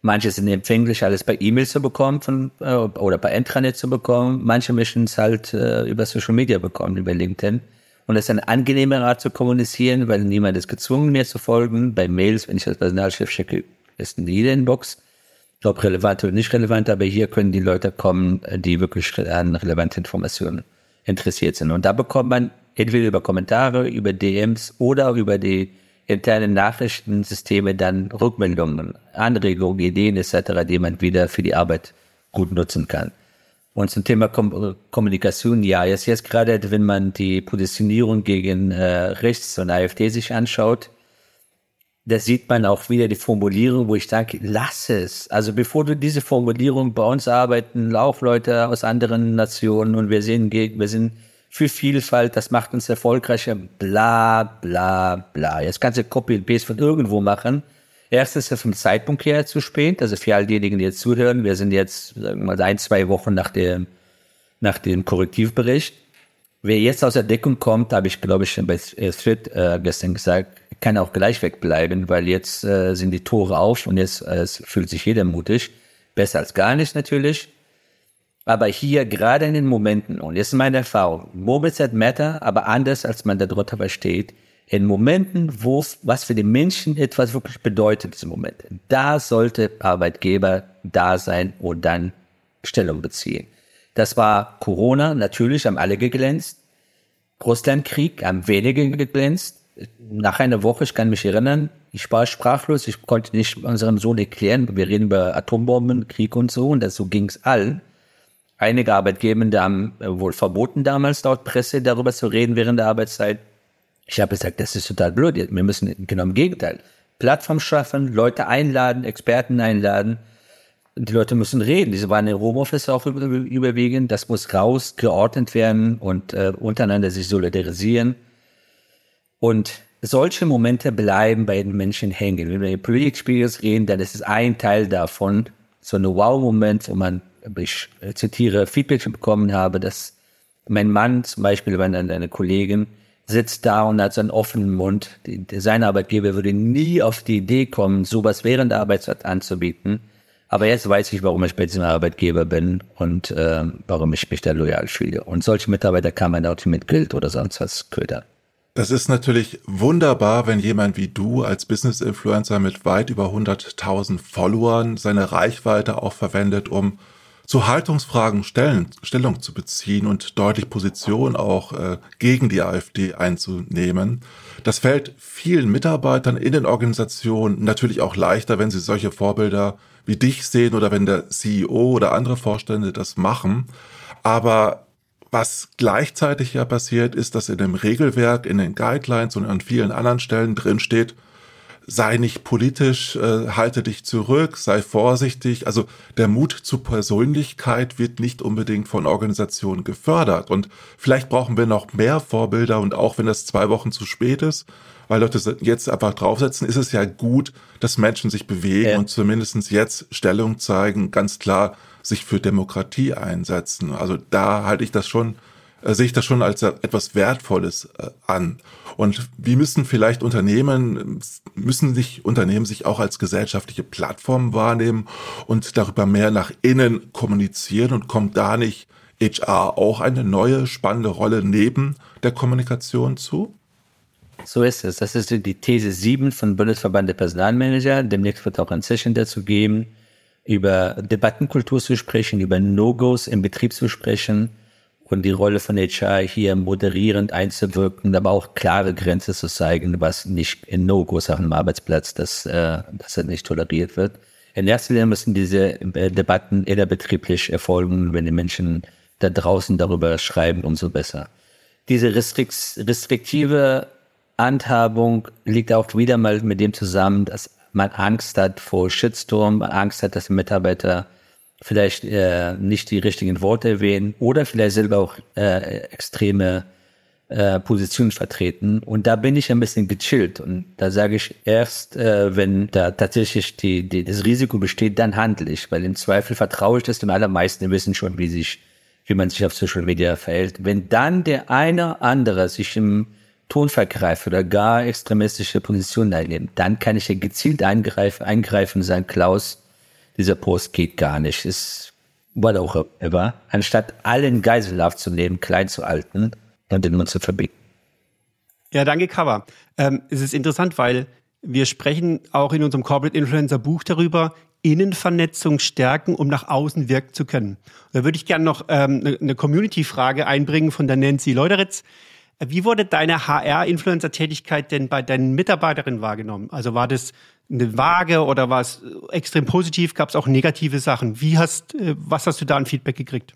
Manche sind empfänglich, alles bei E-Mail zu bekommen von, äh, oder bei Intranet zu bekommen. Manche möchten es halt äh, über Social Media bekommen, über LinkedIn. Und das ist eine angenehme Art zu kommunizieren, weil niemand ist gezwungen, mir zu folgen. Bei Mails, wenn ich als Personalchef schicke, ist in jeder Inbox. ob relevant oder nicht relevant, aber hier können die Leute kommen, die wirklich an relevanten Informationen interessiert sind. Und da bekommt man entweder über Kommentare, über DMs oder über die internen Nachrichtensysteme dann Rückmeldungen, Anregungen, Ideen etc., die man wieder für die Arbeit gut nutzen kann. Und zum Thema Kom Kommunikation, ja, jetzt, jetzt gerade, wenn man die Positionierung gegen äh, Rechts und AfD sich anschaut, da sieht man auch wieder die Formulierung, wo ich sage, lass es. Also bevor du diese Formulierung bei uns arbeiten, auch Leute aus anderen Nationen und wir sind, wir sind für Vielfalt, das macht uns erfolgreicher, bla bla bla. Jetzt kannst du Copy and Paste von irgendwo machen. Erstens ist es vom Zeitpunkt her zu spät, also für all diejenigen, die jetzt zuhören, wir sind jetzt sagen wir mal ein, zwei Wochen nach dem, nach dem Korrektivbericht. Wer jetzt aus der Deckung kommt, habe ich glaube ich schon bei Thread äh, gestern gesagt, kann auch gleich wegbleiben, weil jetzt äh, sind die Tore auf und jetzt äh, fühlt sich jeder mutig. Besser als gar nicht natürlich. Aber hier gerade in den Momenten, und jetzt ist meine Erfahrung, Moments that matter, aber anders als man da drunter versteht, in Momenten, wo was für den Menschen etwas wirklich bedeutet, diese Momente, da sollte Arbeitgeber da sein und dann Stellung beziehen. Das war Corona, natürlich haben alle geglänzt. Russlandkrieg haben wenige geglänzt. Nach einer Woche, ich kann mich erinnern, ich war sprachlos, ich konnte nicht unserem Sohn erklären, wir reden über Atombomben, Krieg und so, und das, so ging es allen. Einige Arbeitgeber haben äh, wohl verboten damals laut Presse darüber zu reden während der Arbeitszeit. Ich habe gesagt, das ist total blöd. Wir müssen genau im Gegenteil. Plattform schaffen, Leute einladen, Experten einladen. Die Leute müssen reden. Diese waren in Homeoffice auch überwiegend. Das muss raus, geordnet werden und äh, untereinander sich solidarisieren. Und solche Momente bleiben bei den Menschen hängen. Wenn wir über Politikspiegels reden, dann ist es ein Teil davon, so ein Wow-Moment, wo man ich zitiere, Feedback bekommen habe, dass mein Mann zum Beispiel, wenn eine Kollegin sitzt da und hat so einen offenen Mund, sein Arbeitgeber würde nie auf die Idee kommen, sowas während der Arbeitszeit anzubieten. Aber jetzt weiß ich, warum ich bei diesem Arbeitgeber bin und äh, warum ich mich da loyal fühle. Und solche Mitarbeiter kann man auch mit Geld oder sonst was ködern. Das ist natürlich wunderbar, wenn jemand wie du als Business Influencer mit weit über 100.000 Followern seine Reichweite auch verwendet, um zu Haltungsfragen stellen, Stellung zu beziehen und deutlich Position auch äh, gegen die AfD einzunehmen. Das fällt vielen Mitarbeitern in den Organisationen natürlich auch leichter, wenn sie solche Vorbilder wie dich sehen oder wenn der CEO oder andere Vorstände das machen. Aber was gleichzeitig ja passiert, ist, dass in dem Regelwerk, in den Guidelines und an vielen anderen Stellen drin steht, sei nicht politisch, äh, halte dich zurück, sei vorsichtig. Also der Mut zur Persönlichkeit wird nicht unbedingt von Organisationen gefördert. Und vielleicht brauchen wir noch mehr Vorbilder und auch wenn das zwei Wochen zu spät ist, weil Leute jetzt einfach draufsetzen, ist es ja gut, dass Menschen sich bewegen ja. und zumindestens jetzt Stellung zeigen, ganz klar sich für Demokratie einsetzen. Also da halte ich das schon äh, sehe ich das schon als etwas Wertvolles äh, an. Und wie müssen vielleicht Unternehmen, müssen sich Unternehmen sich auch als gesellschaftliche Plattform wahrnehmen und darüber mehr nach innen kommunizieren und kommt da nicht HR auch eine neue spannende Rolle neben der Kommunikation zu? So ist es. Das ist die These 7 von Bundesverband der Personalmanager. Demnächst wird auch ein Session dazu geben, über Debattenkultur zu sprechen, über No-Gos im Betrieb zu sprechen und die Rolle von HR hier moderierend einzuwirken, aber auch klare Grenzen zu zeigen, was nicht in No-Go-Sachen am Arbeitsplatz, dass, äh, dass das nicht toleriert wird. In erster Linie müssen diese äh, Debatten innerbetrieblich erfolgen. Wenn die Menschen da draußen darüber schreiben, umso besser. Diese restrikt restriktive Handhabung liegt auch wieder mal mit dem zusammen, dass man Angst hat vor Shitstorm, Angst hat, dass Mitarbeiter vielleicht äh, nicht die richtigen Worte erwähnen oder vielleicht selber auch äh, extreme äh, Positionen vertreten. Und da bin ich ein bisschen gechillt. Und da sage ich erst, äh, wenn da tatsächlich die, die, das Risiko besteht, dann handle ich. Weil im Zweifel vertraue ich das den allermeisten, die wissen schon, wie sich, wie man sich auf Social Media verhält. Wenn dann der eine andere sich im Ton vergreift oder gar extremistische Positionen einnimmt, dann kann ich ja gezielt eingreifen, eingreifen und sagen, Klaus, dieser Post geht gar nicht. Ist what auch immer. Anstatt allen Geiselhaft zu nehmen, klein zu halten und den Mund zu verbieten. Ja, danke, Cover. Ähm, es ist interessant, weil wir sprechen auch in unserem Corporate Influencer Buch darüber, Innenvernetzung stärken, um nach außen wirken zu können. Da würde ich gerne noch ähm, eine ne Community-Frage einbringen von der Nancy Leuteritz. Wie wurde deine HR-Influencer-Tätigkeit denn bei deinen Mitarbeiterinnen wahrgenommen? Also war das eine Waage oder war es extrem positiv? Gab es auch negative Sachen? Wie hast, äh, was hast du da an Feedback gekriegt?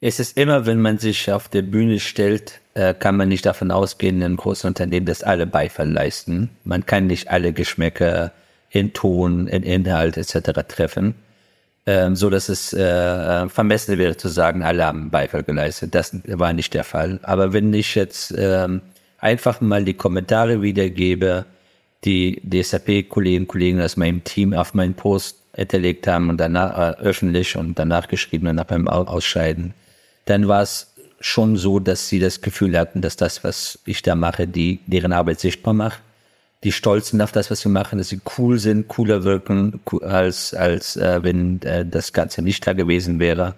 Es ist immer, wenn man sich auf der Bühne stellt, äh, kann man nicht davon ausgehen, in einem großen Unternehmen, dass alle Beifall leisten. Man kann nicht alle Geschmäcker in Ton, in Inhalt etc. treffen, ähm, so dass es äh, vermessen wäre zu sagen, alle haben Beifall geleistet. Das war nicht der Fall. Aber wenn ich jetzt ähm, einfach mal die Kommentare wiedergebe, die und Kollegen aus meinem Team auf meinen Post hinterlegt haben und danach äh, öffentlich und danach geschrieben und nach beim Ausscheiden, dann war es schon so, dass sie das Gefühl hatten, dass das, was ich da mache, die deren Arbeit sichtbar macht. Die stolz sind auf das, was sie machen, dass sie cool sind, cooler wirken, als, als äh, wenn äh, das Ganze nicht da gewesen wäre.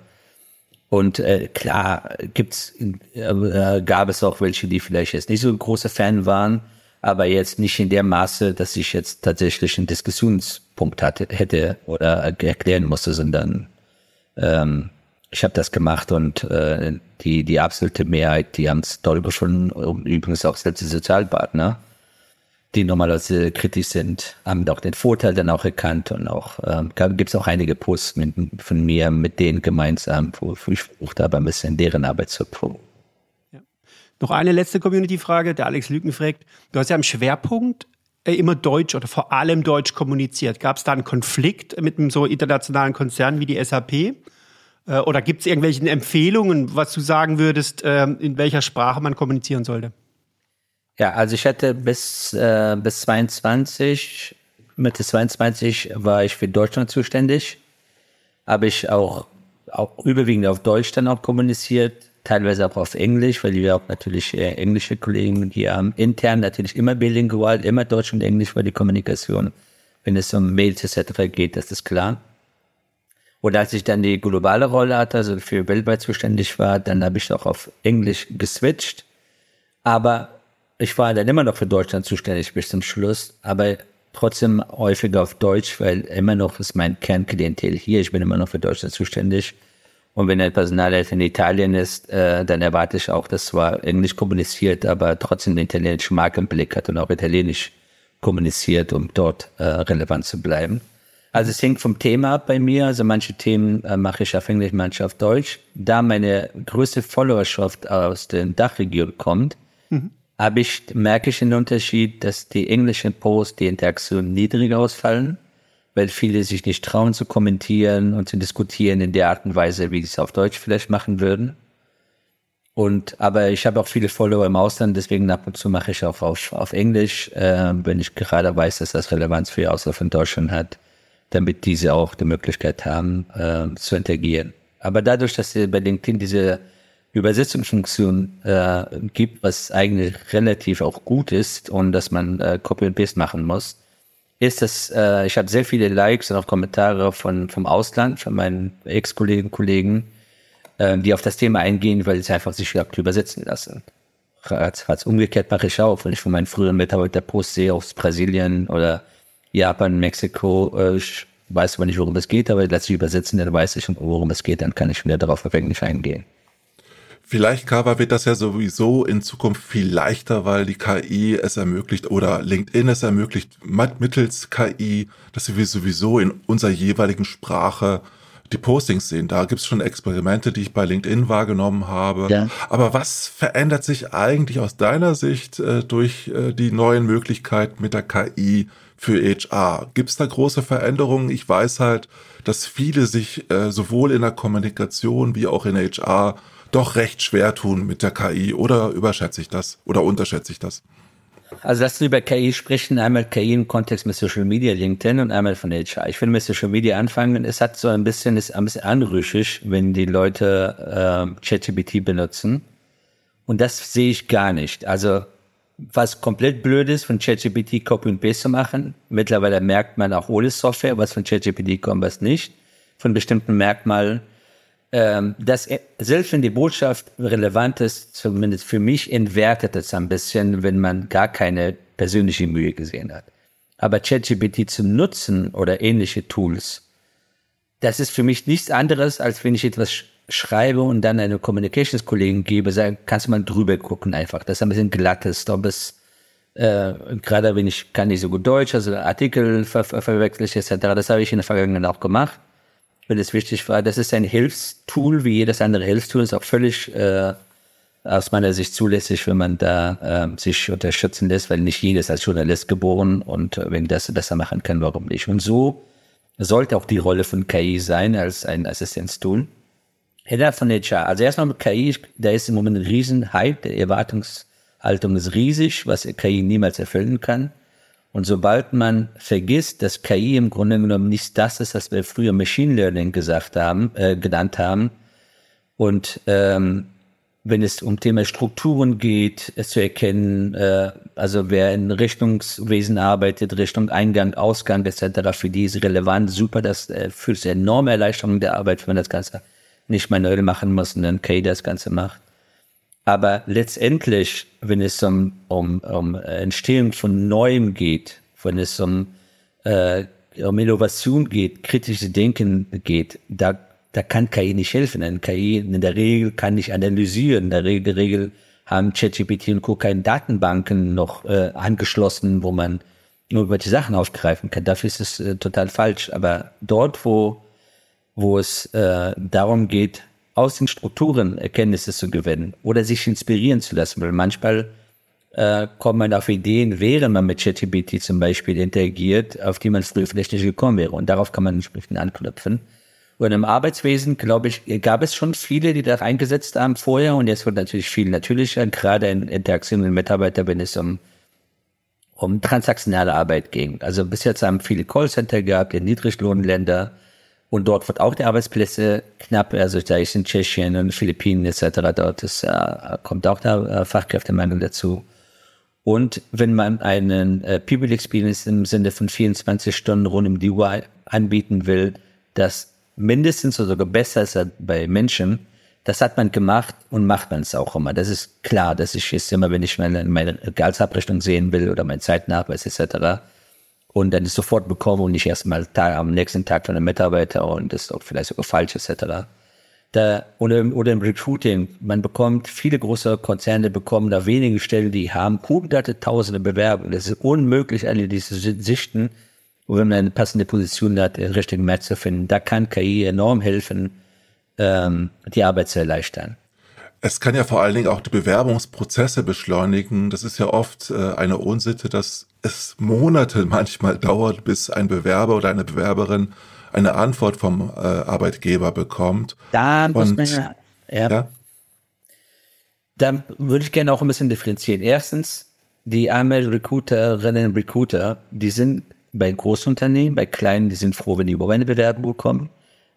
Und äh, klar gibt's, äh, gab es auch welche, die vielleicht jetzt nicht so ein großer Fan waren, aber jetzt nicht in der Maße, dass ich jetzt tatsächlich einen Diskussionspunkt hatte, hätte oder erklären musste, sondern ähm, ich habe das gemacht und äh, die, die absolute Mehrheit, die haben es darüber schon, übrigens auch selbst die Sozialpartner, die normalerweise kritisch sind, haben auch den Vorteil dann auch erkannt und auch ähm, gibt es auch einige Posts mit, von mir mit denen gemeinsam, wo, ich versucht habe, ein bisschen deren Arbeit zu. Noch eine letzte Community-Frage, der Alex Lügen fragt. Du hast ja am Schwerpunkt äh, immer Deutsch oder vor allem Deutsch kommuniziert. Gab es da einen Konflikt mit einem so internationalen Konzern wie die SAP? Äh, oder gibt es irgendwelche Empfehlungen, was du sagen würdest, äh, in welcher Sprache man kommunizieren sollte? Ja, also ich hatte bis, äh, bis 22, Mitte 22 war ich für Deutschland zuständig. Habe ich auch, auch überwiegend auf Deutsch dann auch kommuniziert, teilweise auch auf Englisch, weil wir auch natürlich äh, englische Kollegen hier haben. Intern natürlich immer bilingual, immer Deutsch und Englisch war die Kommunikation. Wenn es um Mails etc. geht, das ist klar. Und als ich dann die globale Rolle hatte, also für weltweit zuständig war, dann habe ich auch auf Englisch geswitcht. Aber ich war dann immer noch für Deutschland zuständig bis zum Schluss, aber trotzdem häufiger auf Deutsch, weil immer noch ist mein Kernklientel hier. Ich bin immer noch für Deutschland zuständig. Und wenn ein Personalleiter in Italien ist, äh, dann erwarte ich auch, dass zwar Englisch kommuniziert, aber trotzdem den italienischen Markt im Blick hat und auch Italienisch kommuniziert, um dort äh, relevant zu bleiben. Also es hängt vom Thema ab bei mir. Also manche Themen äh, mache ich auf Englisch, manche auf Deutsch. Da meine größte Followerschaft aus den Dachregionen kommt, mhm habe ich, merke ich den Unterschied, dass die englischen Posts, die Interaktion niedriger ausfallen, weil viele sich nicht trauen zu kommentieren und zu diskutieren in der Art und Weise, wie sie es auf Deutsch vielleicht machen würden. Und aber ich habe auch viele Follower im Ausland, deswegen ab und zu mache ich auch auf, auf Englisch, äh, wenn ich gerade weiß, dass das Relevanz für außerhalb von Deutschland hat, damit diese auch die Möglichkeit haben, äh, zu interagieren. Aber dadurch, dass sie bei LinkedIn diese Übersetzungsfunktion äh, gibt, was eigentlich relativ auch gut ist und dass man äh, Copy und Paste machen muss, ist das, äh, ich habe sehr viele Likes und auch Kommentare von vom Ausland, von meinen Ex-Kollegen, Kollegen, äh, die auf das Thema eingehen, weil sie einfach sich übersetzen lassen. Als, als umgekehrt mache ich auch, wenn ich von meinen früheren Mitarbeiter Post sehe aus Brasilien oder Japan, Mexiko, äh, ich weiß aber nicht, worum es geht, aber lasse ich übersetzen, dann weiß ich, worum es geht, dann kann ich wieder darauf auf eingehen. Vielleicht, Kava, wird das ja sowieso in Zukunft viel leichter, weil die KI es ermöglicht oder LinkedIn es ermöglicht, mittels KI, dass wir sowieso in unserer jeweiligen Sprache die Postings sehen. Da gibt's schon Experimente, die ich bei LinkedIn wahrgenommen habe. Ja. Aber was verändert sich eigentlich aus deiner Sicht äh, durch äh, die neuen Möglichkeiten mit der KI für HR? Gibt's da große Veränderungen? Ich weiß halt, dass viele sich äh, sowohl in der Kommunikation wie auch in HR doch recht schwer tun mit der KI oder überschätze ich das oder unterschätze ich das? Also lass uns über KI sprechen, einmal KI im Kontext mit Social Media, LinkedIn und einmal von HR. Ich will mit Social Media anfangen. Es hat so ein bisschen, ist ein bisschen anrüchig, wenn die Leute äh, ChatGPT benutzen. Und das sehe ich gar nicht. Also was komplett blöd ist, von ChatGPT Copy und Paste zu machen. Mittlerweile merkt man auch ohne Software, was von ChatGPT kommt, was nicht. Von bestimmten Merkmalen dass selbst wenn die Botschaft relevant ist, zumindest für mich, entwertet es ein bisschen, wenn man gar keine persönliche Mühe gesehen hat. Aber ChatGPT zu nutzen oder ähnliche Tools, das ist für mich nichts anderes, als wenn ich etwas sch schreibe und dann eine Communications-Kollegin gebe, sagen, kannst du mal drüber gucken einfach. Das ist ein bisschen glattes, ob es äh, gerade wenn ich kann nicht so gut Deutsch, also Artikel ver verwechsel ich etc. Das habe ich in der Vergangenheit auch gemacht, wenn es wichtig war. Das ist ein Hilfstool, wie jedes andere Hilfstool, ist auch völlig äh, aus meiner Sicht zulässig, wenn man da äh, sich unterstützen lässt, weil nicht jedes als Journalist geboren und äh, wenn das besser machen kann, warum nicht? Und so sollte auch die Rolle von KI sein als ein Assistenztool. Header von HR. Also erstmal mit KI, da ist im Moment ein Riesenhype, der Erwartungshaltung ist riesig, was KI niemals erfüllen kann. Und sobald man vergisst, dass KI im Grunde genommen nicht das ist, was wir früher Machine Learning gesagt haben, äh, genannt haben, und ähm, wenn es um Thema Strukturen geht, es zu erkennen, äh, also wer in Richtungswesen arbeitet, Richtung Eingang, Ausgang etc., für die ist relevant, super, das äh, führt zu enorme Erleichterung der Arbeit, wenn man das Ganze nicht manuell machen muss und dann Kay das Ganze macht. Aber letztendlich, wenn es um, um, um Entstehung von Neuem geht, wenn es um, äh, um Innovation geht, kritisches Denken geht, da da kann KI nicht helfen. Ein KI in der Regel kann nicht analysieren. In der Regel, Regel haben ChatGPT und Co. keine Datenbanken noch äh, angeschlossen, wo man nur über die Sachen aufgreifen kann. Dafür ist es äh, total falsch. Aber dort, wo, wo es äh, darum geht, aus den Strukturen Erkenntnisse zu gewinnen oder sich inspirieren zu lassen, weil manchmal äh, kommt man auf Ideen, während man mit ChatGPT zum Beispiel interagiert, auf die man früher vielleicht nicht gekommen wäre. Und darauf kann man entsprechend anknüpfen. Und im Arbeitswesen, glaube ich, gab es schon viele, die da eingesetzt haben vorher. Und jetzt wird natürlich viel natürlicher, gerade in Interaktion mit Mitarbeitern, wenn es um, um transaktionale Arbeit ging. Also bis jetzt haben viele Callcenter gehabt in Niedriglohnländer. Und dort wird auch die Arbeitsplätze knapp, also da ist in Tschechien und Philippinen etc. Dort ist, äh, kommt auch der äh, Fachkräftemangel dazu. Und wenn man einen äh, People Experience im Sinne von 24 Stunden rund um die Uhr anbieten will, das mindestens oder sogar besser ist bei Menschen. Das hat man gemacht und macht man es auch immer. Das ist klar, dass ich jetzt immer, wenn ich meine, meine Gehaltsabrechnung sehen will oder meinen Zeitnachweis etc. und dann ist sofort bekomme und nicht erst mal am nächsten Tag von einem Mitarbeiter und das ist auch vielleicht sogar falsch etc. Da, oder, oder im Recruiting, man bekommt, viele große Konzerne bekommen da wenige Stellen, die haben hunderte, tausende Bewerbungen. Das ist unmöglich, alle diese Sichten und wenn man eine passende Position hat, den richtigen Match zu finden, da kann KI enorm helfen, ähm, die Arbeit zu erleichtern. Es kann ja vor allen Dingen auch die Bewerbungsprozesse beschleunigen. Das ist ja oft äh, eine Unsitte, dass es Monate manchmal dauert, bis ein Bewerber oder eine Bewerberin eine Antwort vom äh, Arbeitgeber bekommt. Da muss Und, man ja, ja. ja. Da würde ich gerne auch ein bisschen differenzieren. Erstens, die arme Recruiterinnen und Recruiter, die sind bei Großunternehmen, bei kleinen, die sind froh, wenn die über eine Bewerbung bekommen.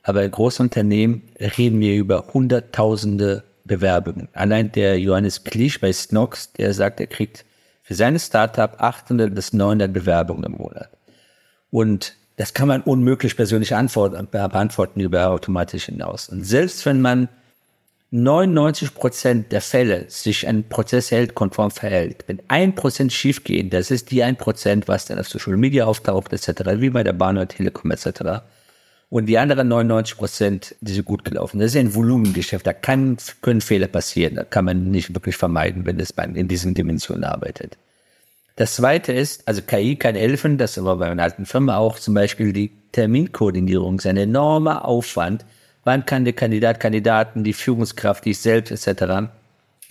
Aber bei Großunternehmen reden wir über hunderttausende Bewerbungen. Allein der Johannes Klisch bei Snox, der sagt, er kriegt für seine Startup 800 bis 900 Bewerbungen im Monat. Und das kann man unmöglich persönlich antworten, beantworten über automatisch hinaus. Und selbst wenn man 99 Prozent der Fälle sich ein Prozess hält, konform verhält. Wenn ein Prozent schief geht, das ist die ein Prozent, was dann auf Social Media auftaucht, etc., wie bei der Bahn oder Telekom, etc. Und die anderen 99 Prozent, die sind gut gelaufen. Das ist ein Volumengeschäft, da kann, können Fehler passieren, da kann man nicht wirklich vermeiden, wenn es in diesen Dimensionen arbeitet. Das zweite ist, also KI kann helfen, das war bei einer alten Firma auch zum Beispiel die Terminkoordinierung, ist ein enormer Aufwand, wann kann der Kandidat, Kandidaten, die Führungskraft, die selbst etc.,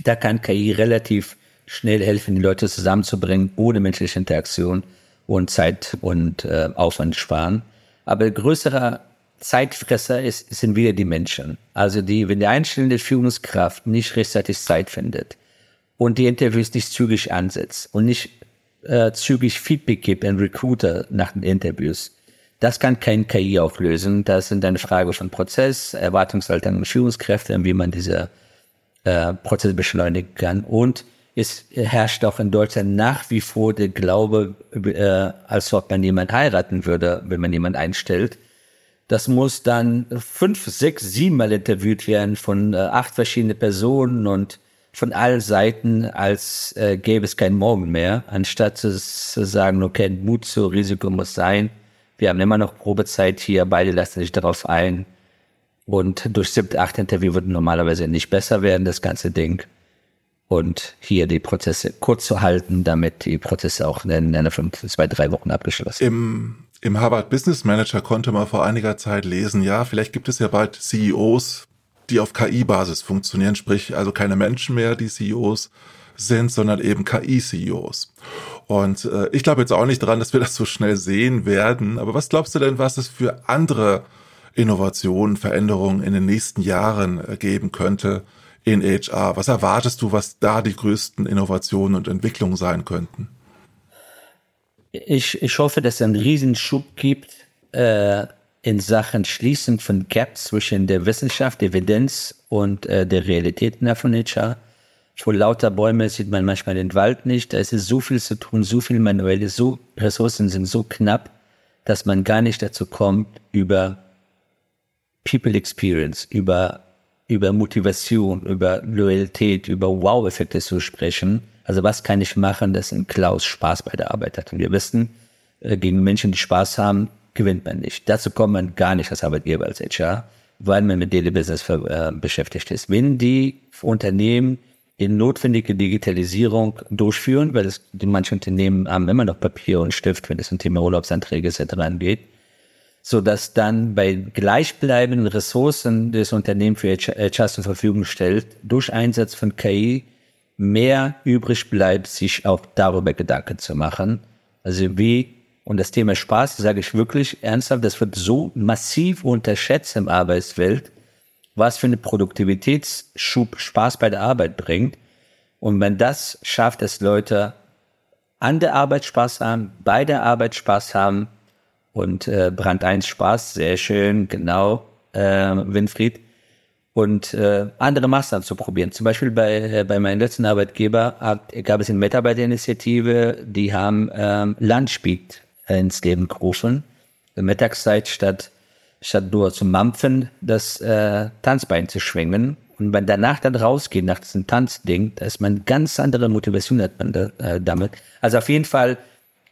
da kann KI relativ schnell helfen, die Leute zusammenzubringen, ohne menschliche Interaktion und Zeit und äh, Aufwand sparen. Aber größerer Zeitfresser ist, sind wieder die Menschen. Also die, wenn die einstellende Führungskraft nicht rechtzeitig Zeit findet und die Interviews nicht zügig ansetzt und nicht äh, zügig Feedback gibt an Recruiter nach den Interviews, das kann kein KI auflösen. Das sind eine Frage von Prozess, Erwartungshaltung und Führungskräfte, wie man diese äh, Prozesse beschleunigen kann. Und es herrscht auch in Deutschland nach wie vor der Glaube, äh, als ob man jemand heiraten würde, wenn man jemand einstellt. Das muss dann fünf, sechs, sieben Mal interviewt werden von äh, acht verschiedenen Personen und von allen Seiten, als äh, gäbe es keinen Morgen mehr, anstatt zu, zu sagen, okay, Mut zu Risiko muss sein. Wir haben immer noch Probezeit hier, beide lassen sich darauf ein. Und durch siebte, acht Interview wird normalerweise nicht besser werden, das ganze Ding. Und hier die Prozesse kurz zu halten, damit die Prozesse auch in einer von zwei, drei Wochen abgeschlossen Im, Im Harvard Business Manager konnte man vor einiger Zeit lesen, ja, vielleicht gibt es ja bald CEOs, die auf KI-Basis funktionieren, sprich also keine Menschen mehr, die CEOs sind, sondern eben KI-CEOs. Und äh, ich glaube jetzt auch nicht dran, dass wir das so schnell sehen werden. Aber was glaubst du denn, was es für andere Innovationen, Veränderungen in den nächsten Jahren äh, geben könnte in HR? Was erwartest du, was da die größten Innovationen und Entwicklungen sein könnten? Ich, ich hoffe, dass es einen Riesenschub gibt äh, in Sachen Schließen von Gaps zwischen der Wissenschaft, Evidenz und äh, der Realität in von HR. Vor lauter Bäume sieht man manchmal den Wald nicht. Da ist so viel zu tun, so viel manuelle, so Ressourcen sind so knapp, dass man gar nicht dazu kommt, über People Experience, über, über Motivation, über Loyalität, über Wow-Effekte zu sprechen. Also was kann ich machen, dass ein Klaus Spaß bei der Arbeit hat? Und wir wissen, äh, gegen Menschen, die Spaß haben, gewinnt man nicht. Dazu kommt man gar nicht als Arbeitgeber, als HR, weil man mit Daily Business äh, beschäftigt ist. Wenn die Unternehmen die notwendige Digitalisierung durchführen, weil es manche Unternehmen haben immer noch Papier und Stift, wenn es um Thema Urlaubsanträge etc. angeht, so dass dann bei gleichbleibenden Ressourcen des Unternehmens für HR zur Verfügung stellt, durch Einsatz von KI mehr übrig bleibt, sich auch darüber Gedanken zu machen. Also wie, und das Thema Spaß, sage ich wirklich ernsthaft, das wird so massiv unterschätzt im Arbeitswelt, was für eine Produktivitätsschub Spaß bei der Arbeit bringt. Und wenn das schafft, dass Leute an der Arbeit Spaß haben, bei der Arbeit Spaß haben und äh, Brand 1 Spaß, sehr schön, genau, äh, Winfried. Und äh, andere Maßnahmen zu probieren. Zum Beispiel bei, äh, bei meinem letzten Arbeitgeber gab es eine Mitarbeiterinitiative, die haben ähm, Lunchbeat ins Leben gerufen. Mittagszeit statt statt nur zu mampfen, das äh, Tanzbein zu schwingen. Und wenn danach dann rausgeht, nach diesem Tanzding, da ist man ganz andere Motivation hat man da, äh, damit. Also auf jeden Fall,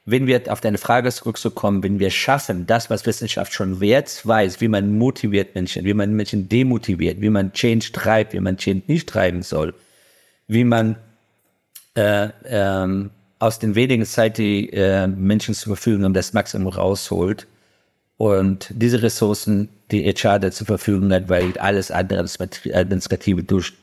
wenn wir auf deine Frage zurückzukommen, wenn wir schaffen, das, was Wissenschaft schon jetzt weiß, wie man motiviert Menschen, wie man Menschen demotiviert, wie man Change treibt, wie man Change nicht treiben soll, wie man äh, ähm, aus den wenigen Zeit die äh, Menschen zur Verfügung haben, das Maximum rausholt, und diese Ressourcen, die HR zur Verfügung hat, weil alles andere administrative durch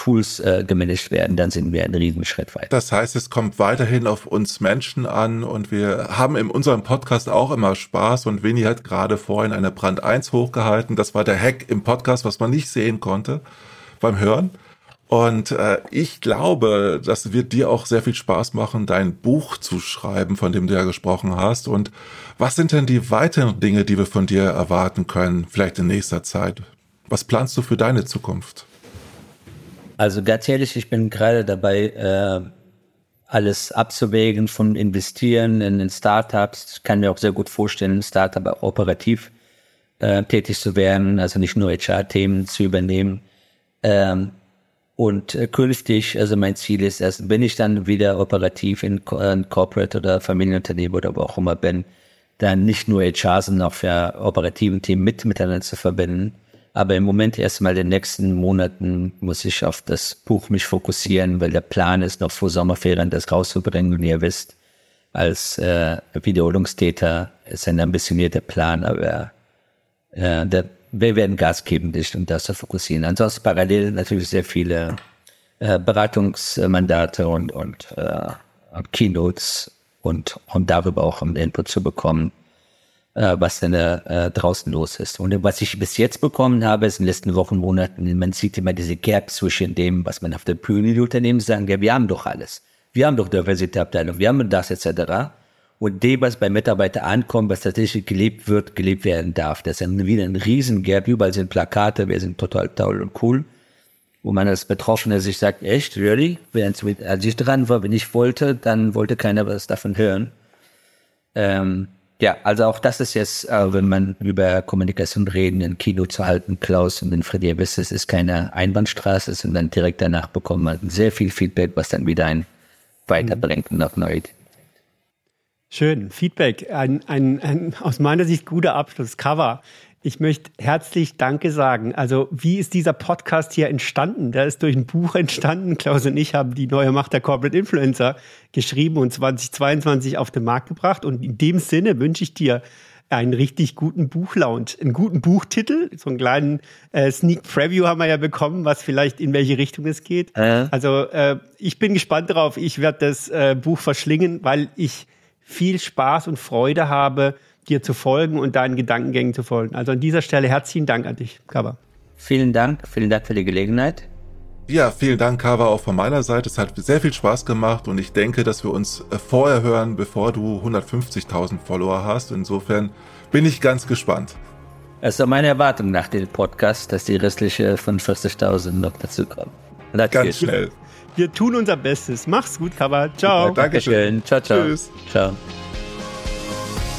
Tools äh, gemanagt werden, dann sind wir einen riesen Schritt weiter. Das heißt, es kommt weiterhin auf uns Menschen an und wir haben in unserem Podcast auch immer Spaß und Winnie hat gerade vorhin eine Brand 1 hochgehalten. Das war der Hack im Podcast, was man nicht sehen konnte beim Hören. Und äh, ich glaube, das wird dir auch sehr viel Spaß machen, dein Buch zu schreiben, von dem du ja gesprochen hast. Und was sind denn die weiteren Dinge, die wir von dir erwarten können, vielleicht in nächster Zeit? Was planst du für deine Zukunft? Also ganz ehrlich, ich bin gerade dabei, äh, alles abzuwägen von Investieren in, in Startups. Ich kann mir auch sehr gut vorstellen, ein Startup operativ äh, tätig zu werden, also nicht nur HR-Themen zu übernehmen. Ähm, und äh, künftig, also mein Ziel ist erst, wenn ich dann wieder operativ in, in Corporate oder Familienunternehmen oder wo auch immer bin, dann nicht nur HR, sondern auch für operativen Themen mit miteinander zu verbinden. Aber im Moment erstmal in den nächsten Monaten muss ich auf das Buch mich fokussieren, weil der Plan ist, noch vor Sommerferien das rauszubringen. Und ihr wisst, als äh, Wiederholungstäter ist ein ambitionierter Plan, aber äh, der wir werden Gas geben, dich und das zu fokussieren. Ansonsten parallel natürlich sehr viele äh, Beratungsmandate und, und äh, Keynotes und, und darüber auch einen Input zu bekommen, äh, was denn äh, draußen los ist. Und was ich bis jetzt bekommen habe, ist in den letzten Wochen, Monaten, man sieht immer diese Gap zwischen dem, was man auf der Bühne die Unternehmen sagen, ja, wir haben doch alles. Wir haben doch Diversitätsabteilung, wir haben das etc und dem, was bei Mitarbeitern ankommt, was tatsächlich gelebt wird, gelebt werden darf. Das ist wieder ein Riesengap. Überall sind Plakate, wir sind total toll und cool. Wo man als Betroffene sich sagt, echt, really? Während als ich dran war, wenn ich wollte, dann wollte keiner was davon hören. Ähm, Ja, also auch das ist jetzt, äh, wenn man über Kommunikation reden, ein Kino zu halten, Klaus und den Freddy, ihr wisst, es ist keine Einbahnstraße, sondern direkt danach bekommt man sehr viel Feedback, was dann wieder ein weiterbringt und auf neue. Schön, Feedback. Ein, ein, ein aus meiner Sicht guter Abschluss. Cover. Ich möchte herzlich Danke sagen. Also, wie ist dieser Podcast hier entstanden? Der ist durch ein Buch entstanden. Klaus und ich haben die neue Macht der Corporate Influencer geschrieben und 2022 auf den Markt gebracht. Und in dem Sinne wünsche ich dir einen richtig guten Buchlaunch, einen guten Buchtitel, so einen kleinen äh, Sneak Preview haben wir ja bekommen, was vielleicht in welche Richtung es geht. Äh. Also äh, ich bin gespannt drauf. Ich werde das äh, Buch verschlingen, weil ich viel Spaß und Freude habe, dir zu folgen und deinen Gedankengängen zu folgen. Also an dieser Stelle herzlichen Dank an dich, Kaba. Vielen Dank, vielen Dank für die Gelegenheit. Ja, vielen Dank, Kava, auch von meiner Seite. Es hat sehr viel Spaß gemacht und ich denke, dass wir uns äh, vorher hören, bevor du 150.000 Follower hast. Insofern bin ich ganz gespannt. Es ist meine Erwartung nach dem Podcast, dass die restliche von 40.000 noch dazu kommen. Ganz schnell. Wir tun unser Bestes. Mach's gut, Kava. Ciao. Ja, Dankeschön. Ciao, ciao. Tschüss. Ciao.